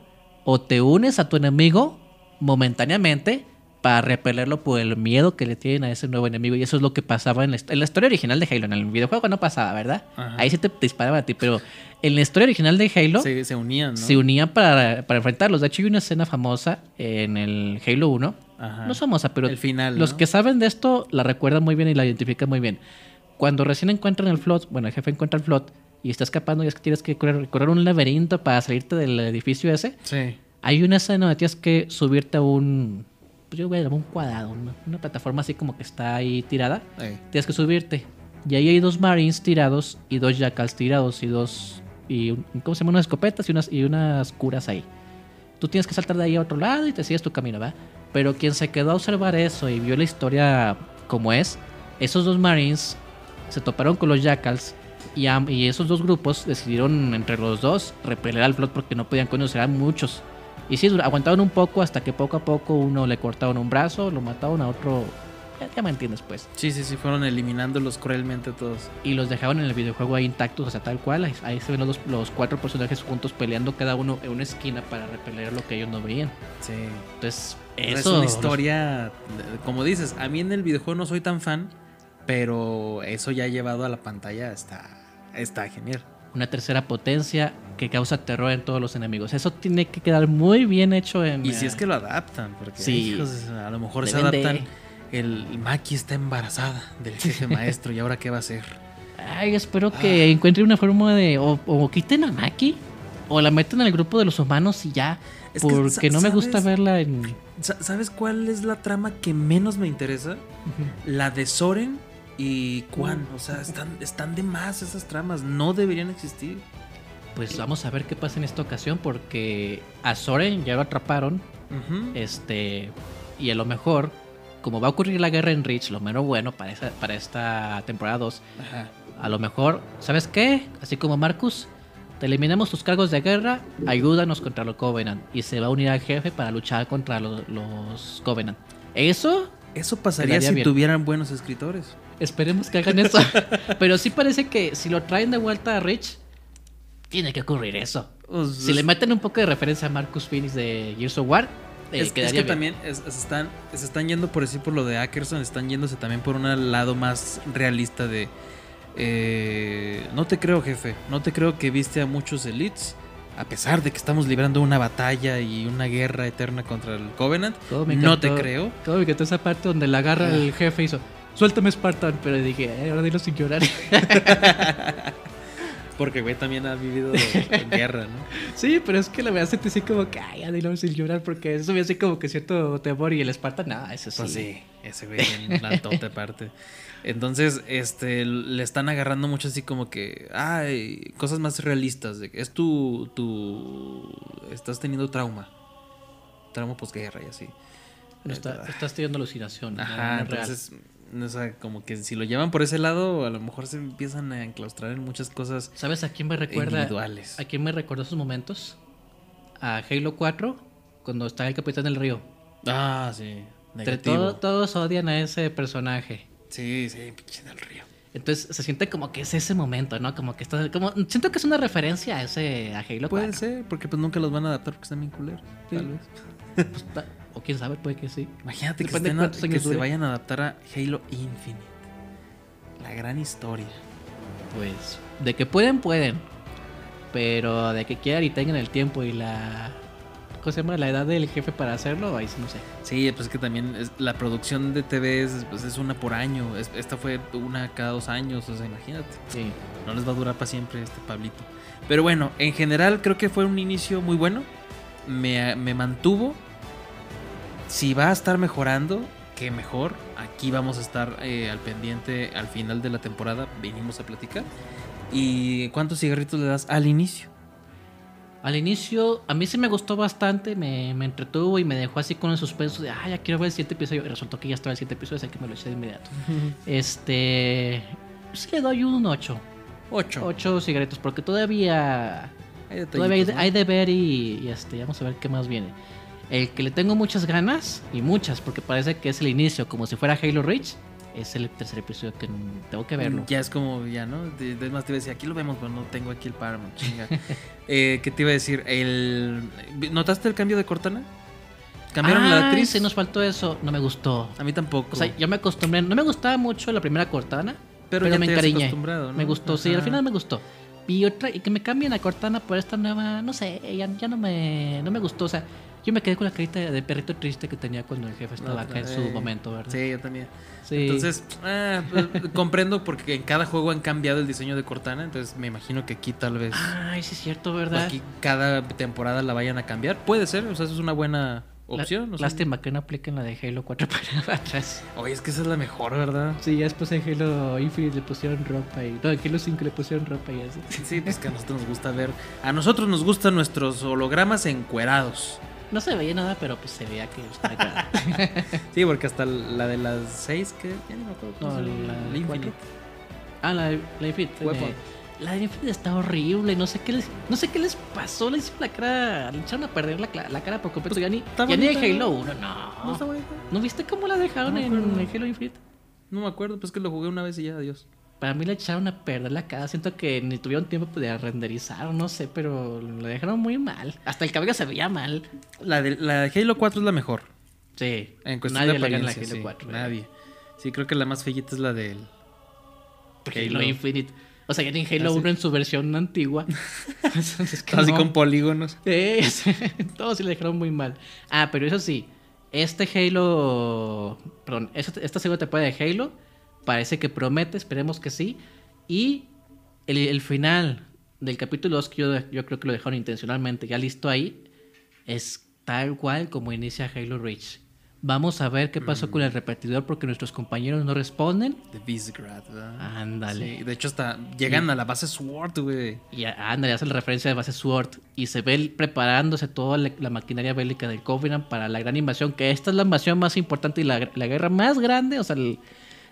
o te unes a tu enemigo momentáneamente para repelerlo por el miedo que le tienen a ese nuevo enemigo. Y eso es lo que pasaba en la, en la historia original de Halo. En el videojuego no pasaba, ¿verdad? Ajá. Ahí sí te disparaban a ti, pero en la historia original de Halo Se, se unían, ¿no? se unían para, para enfrentarlos. De hecho, hay una escena famosa en el Halo 1. Ajá. No es famosa, pero El final, los ¿no? que saben de esto la recuerdan muy bien y la identifican muy bien. Cuando recién encuentran el flot, bueno, el jefe encuentra el flot y está escapando y es que tienes que correr, un laberinto para salirte del edificio ese. Sí. Hay una escena donde tienes que subirte a un, pues yo voy a llamar un cuadrado, una, una plataforma así como que está ahí tirada. Tienes que subirte. Y ahí hay dos marines tirados y dos jackals tirados y dos, y un- ¿cómo se llama? Unas escopetas y unas, y unas curas ahí. Tú tienes que saltar de ahí a otro lado y te sigues tu camino, ¿va? Pero quien se quedó a observar eso y vio la historia como es, esos dos marines se toparon con los jackals y, esos dos grupos decidieron entre los dos repeler al flot porque no podían conocer a muchos. Y sí, aguantaron un poco hasta que poco a poco uno le cortaron un brazo, lo mataron a otro... Ya, ya me entiendes pues. Sí, sí, sí, fueron eliminándolos cruelmente todos. Y los dejaban en el videojuego ahí intactos, o sea, tal cual. Ahí, ahí se ven los, los cuatro personajes juntos peleando cada uno en una esquina para repeler lo que ellos no veían. Sí. Entonces, Es eso... una historia, como dices, a mí en el videojuego no soy tan fan, pero eso ya llevado a la pantalla está, está genial. Una tercera potencia que causa terror en todos los enemigos. Eso tiene que quedar muy bien hecho en... Y si eh, es que lo adaptan, porque Sí. hijos, a lo mejor se de- adaptan. El Maki está embarazada del jefe maestro y ahora qué va a hacer. Ay, espero que encuentre una forma de... O, o quiten a Maki. O la meten al grupo de los humanos y ya. Es que, porque no me gusta verla en... Sa- ¿Sabes cuál es la trama que menos me interesa? La de Soren y Quan. O sea, están, están de más esas tramas. No deberían existir. Pues vamos a ver qué pasa en esta ocasión porque a Soren ya lo atraparon. Este, y a lo mejor, como va a ocurrir la guerra en Reach, lo menos bueno para, esa, para esta temporada 2, Ajá. a lo mejor, ¿sabes qué? Así como Marcus, te eliminamos tus cargos de guerra, ayúdanos contra los Covenant. Y se va a unir al jefe para luchar contra los, los Covenant. Eso, Eso pasaría si bien. tuvieran buenos escritores. esperemos que hagan eso. Pero sí parece que si lo traen de vuelta a Reach, tiene que ocurrir eso. Pues, Si le meten un poco de referencia a Marcus Phoenix de Gears of War, eh, es, que bien. también es- están, se están yendo por decir por lo de Ackerson, están yéndose también por un lado más realista de... eh, no te creo, jefe. No te creo que viste a muchos elites. A pesar de que estamos librando una batalla y una guerra eterna contra el Covenant. Me No te creo. cómo me encantó esa parte donde la agarra el jefe y hizo, suéltame Spartan, pero dije, "Eh, ahora dilo sin llorar. Porque, güey, también ha vivido en guerra, ¿no? sí, pero es que la verdad sentí así como que, ay, ya dilo sin llorar, porque eso me hace como que cierto temor y el Spartan, no, eso sí. Pues sí, ese güey en altote aparte. Entonces, este, le están agarrando mucho así como que, ay, cosas más realistas. De es tu, tu, estás teniendo trauma, trauma posguerra y así. No está- estás teniendo alucinación. Ajá, no es real. entonces, o sea, como que si lo llevan por ese lado, a lo mejor se empiezan a enclaustrar en muchas cosas. ¿Sabes a quién me recuerda? Individuales. ¿A quién me recordó esos momentos? A Halo 4, cuando está el Capitán del Río. Ah, sí. Negativo. todo- todos odian a ese personaje. Sí, sí, pinche del río. Entonces se siente como que es ese momento, ¿no? Como que está. Como, siento que es una referencia a ese. a Halo Puede 4. ser, porque pues nunca los van a adaptar porque están bien culeros. Sí. Tal vez. Pues, ta- o quién sabe, puede que sí. Imagínate que, estén que se vayan a adaptar a Halo Infinite. La gran historia. Pues. De que pueden, pueden. Pero de que quieran y tengan el tiempo y la. ¿Cómo se llama? La edad del jefe para hacerlo, ahí sí no sé. Sí, pues es que también es- la producción de TV es, pues, es una por año. Es- esta fue una cada dos años, o sea, imagínate. Sí. No les va a durar para siempre este Pablito. Pero bueno, en general creo que fue un inicio muy bueno. Me, me mantuvo. Si va a estar mejorando, qué mejor. Aquí vamos a estar eh, al pendiente al final de la temporada. Venimos a platicar. ¿Y cuántos cigarritos le das al inicio? Al inicio, a mí sí me gustó bastante, me, me entretuvo y me dejó así con el suspenso de, ah, ya quiero ver el siguiente episodio. Y resultó que ya estaba el siguiente episodio, así que me lo eché de inmediato. este. Sí le doy un 8. 8. 8 cigarritos, porque todavía. Hay Todavía hay, detallitos, ¿no? hay de ver y, y, este, vamos a ver qué más viene. El que le tengo muchas ganas, y muchas, porque parece que es el inicio, como si fuera Halo Reach, es el tercer episodio que tengo que verlo. Ya es como, ya, ¿no? De- de- Es más, te iba a decir, aquí lo vemos, pero no tengo aquí el Paramount, chinga. eh, ¿Qué te iba a decir? El... ¿Notaste el cambio de Cortana? ¿Cambiaron la actriz? sí, nos faltó eso, no me gustó. A mí tampoco. O sea, yo me acostumbré, no me gustaba mucho la primera Cortana, Pero pero, ya me te encariñé. ¿no? Me gustó, sí, al Ajá. final me gustó. Y otra, y que me cambien a Cortana por esta nueva, no sé, ya, ya no me no me gustó, o sea, yo me quedé con la carita de perrito triste que tenía cuando el jefe estaba acá en su momento, ¿verdad? Sí, yo también. Sí. Entonces, ah, pues, comprendo porque en cada juego han cambiado el diseño de Cortana, entonces me imagino que aquí tal vez... Ay, sí es cierto, ¿verdad? Aquí cada temporada la vayan a cambiar. Puede ser, o sea, eso es una buena opción. La- o sea. Lástima que no apliquen la de Halo 4 para atrás. Oye, es que esa es la mejor, ¿verdad? Sí, ya después en Halo Infinite le pusieron ropa y. No, en Halo 5 le pusieron ropa y así. Sí, pues que a nosotros nos gusta ver. A nosotros nos gustan nuestros hologramas encuerados. No se veía nada, pero pues se veía que estaba. Sí, porque hasta la de las 6, que ya ni me acuerdo. No, la la de Infinite. Ah, la, de- la Infinite. Weapon. La de Infinite está horrible. No sé qué les, no sé qué les pasó. Le hicieron la cara. Le echaron a perder la, la cara por completo. ya ni, ya ni en bonita, Halo ¿no? 1, no. No está. ¿No viste cómo la dejaron No en, en Halo Infinite? No me acuerdo, pues que lo jugué una vez y ya, adiós. Para mí le echaron a perder la cara. Siento que ni tuvieron tiempo de renderizar, no sé, pero lo dejaron muy mal. Hasta el cabello se veía mal. La de, la de Halo 4 es la mejor. Sí. En cuestión nadie de le gana a apariencia, Halo sí, 4. Nadie. Sí, creo que la más fellita es la del Halo Infinite. O sea, ya en Halo Ah, sí. 1 en su versión antigua. Que Así no. con polígonos. Sí, todos sí le dejaron muy mal. Ah, pero eso sí, este Halo, perdón, esta, esta segunda temporada de Halo parece que promete, esperemos que sí. Y el, el final del capítulo 2, que yo, yo creo que lo dejaron intencionalmente ya listo ahí, es tal cual como inicia Halo Reach. Vamos a ver qué pasó con el repetidor porque nuestros compañeros no responden. De Visegrad, ¿verdad? Ándale. Sí, de hecho, hasta llegan a la base SWORD, güey. Y ándale, hace la referencia de base SWORD. Y se ve preparándose toda la, la maquinaria bélica del Covenant para la gran invasión. Que esta es la invasión más importante y la, la guerra más grande. O sea, el-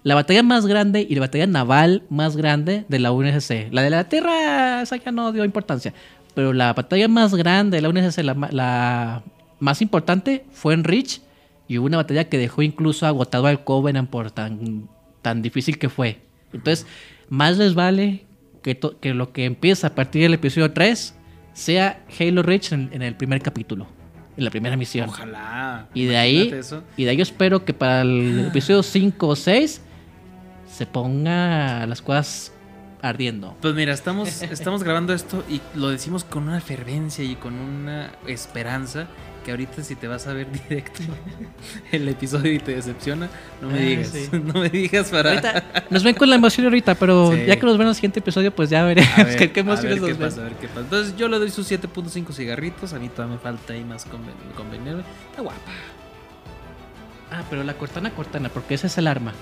la batalla más grande y la batalla naval más grande de la UNSC. La de la Tierra, esa ya no dio importancia. Pero la batalla más grande de la UNSC, la, la más importante, fue en Reach. Y hubo una batalla que dejó incluso agotado al Covenant por tan, tan difícil que fue. Entonces, más les vale que, to- que lo que empieza a partir del episodio 3 sea Halo Reach en, en el primer capítulo, en la primera misión. Ojalá. Y de ahí, eso. y de ahí yo espero que para el episodio 5 o 6 se ponga las cosas ardiendo. Pues mira, estamos, estamos grabando esto y lo decimos con una fervencia y con una esperanza que ahorita si te vas a ver directo el episodio y te decepciona, no me Ah, digas. sí. No me digas para... Ahorita nos ven con la emoción ahorita, pero Sí. ya que nos ven en el siguiente episodio, pues ya veremos ver, qué, qué a ver emociones qué nos ven. pasa, a ver qué pasa. Entonces yo le doy sus 7.5 cigarritos. A mí todavía me falta ahí más conven-. Está guapa. Ah, pero la Cortana Cortana, porque ese es el arma.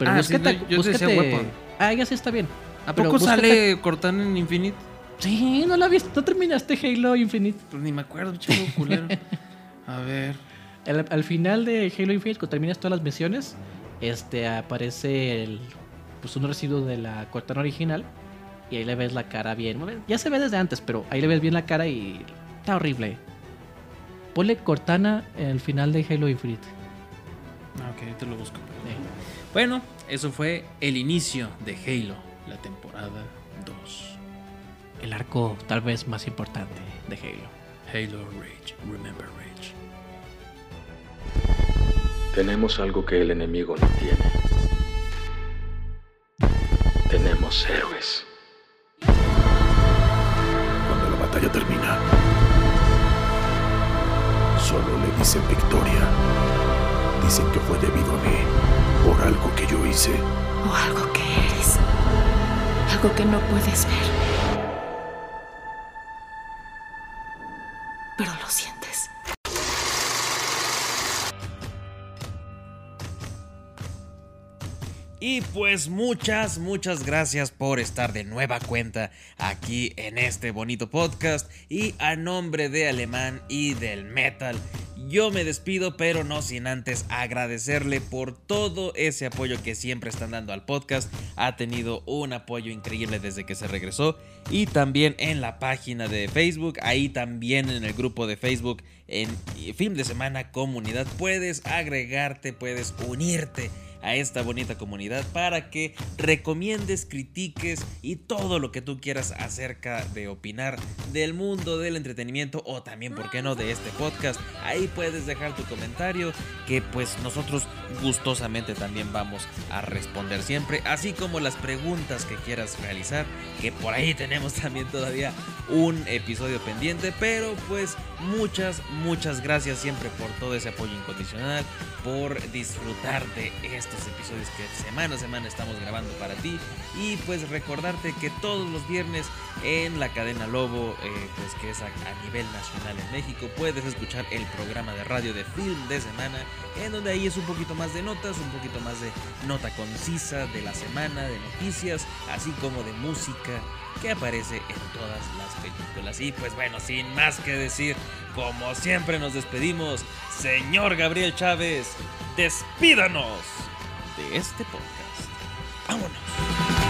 Pero Ah, búscate, sí, no, yo te decía búscate- weapon. Ah, ya sí está bien. ¿A poco búscate- sale Cortana en Infinite? Sí, no la viste, no terminaste Halo Infinite. Pues ni me acuerdo, chico culero. A ver. Al, al final de Halo Infinite, cuando terminas todas las misiones, este aparece el, pues un residuo de la Cortana original y ahí le ves la cara bien. Bueno, Ya se ve desde antes, pero ahí le ves bien la cara y está horrible. Ponle Cortana en el final de Halo Infinite. Ah, ok, te lo busco. Bueno, eso fue el inicio de Halo, la temporada 2. El arco tal vez más importante de Halo. Halo Reach, remember Reach. Tenemos algo que el enemigo no tiene. Tenemos héroes. Cuando la batalla termina, solo le dicen victoria. Dicen que fue debido a mí, por algo que yo hice. O algo que eres. Algo que no puedes ver. Pues muchas, muchas gracias por estar de nueva cuenta aquí en este bonito podcast. Y a nombre de Alemán y del Metal, yo me despido, pero no sin antes agradecerle por todo ese apoyo que siempre están dando al podcast. Ha tenido un apoyo increíble desde que se regresó. Y también en la página de Facebook, ahí también en el grupo de Facebook, en Film de Semana Comunidad, puedes agregarte, puedes unirte a esta bonita comunidad para que recomiendes, critiques y todo lo que tú quieras acerca de opinar del mundo del entretenimiento o también, ¿por qué no?, de este podcast. Ahí puedes dejar tu comentario que pues nosotros gustosamente también vamos a responder siempre, así como las preguntas que quieras realizar, que por ahí tenemos también todavía un episodio pendiente, pero pues muchas, muchas gracias siempre por todo ese apoyo incondicional, por disfrutar de estos episodios que semana a semana estamos grabando para ti. Y pues recordarte que todos los viernes en la cadena Lobo, eh, pues que es a, a nivel nacional en México, puedes escuchar el programa de radio de film de semana, en donde ahí es un poquito más de notas, un poquito más de nota concisa de la semana, de noticias, así como de música que aparece en todas las películas. Y pues bueno, sin más que decir, como siempre nos despedimos, señor Gabriel Chávez, despídanos de este podcast. Vámonos.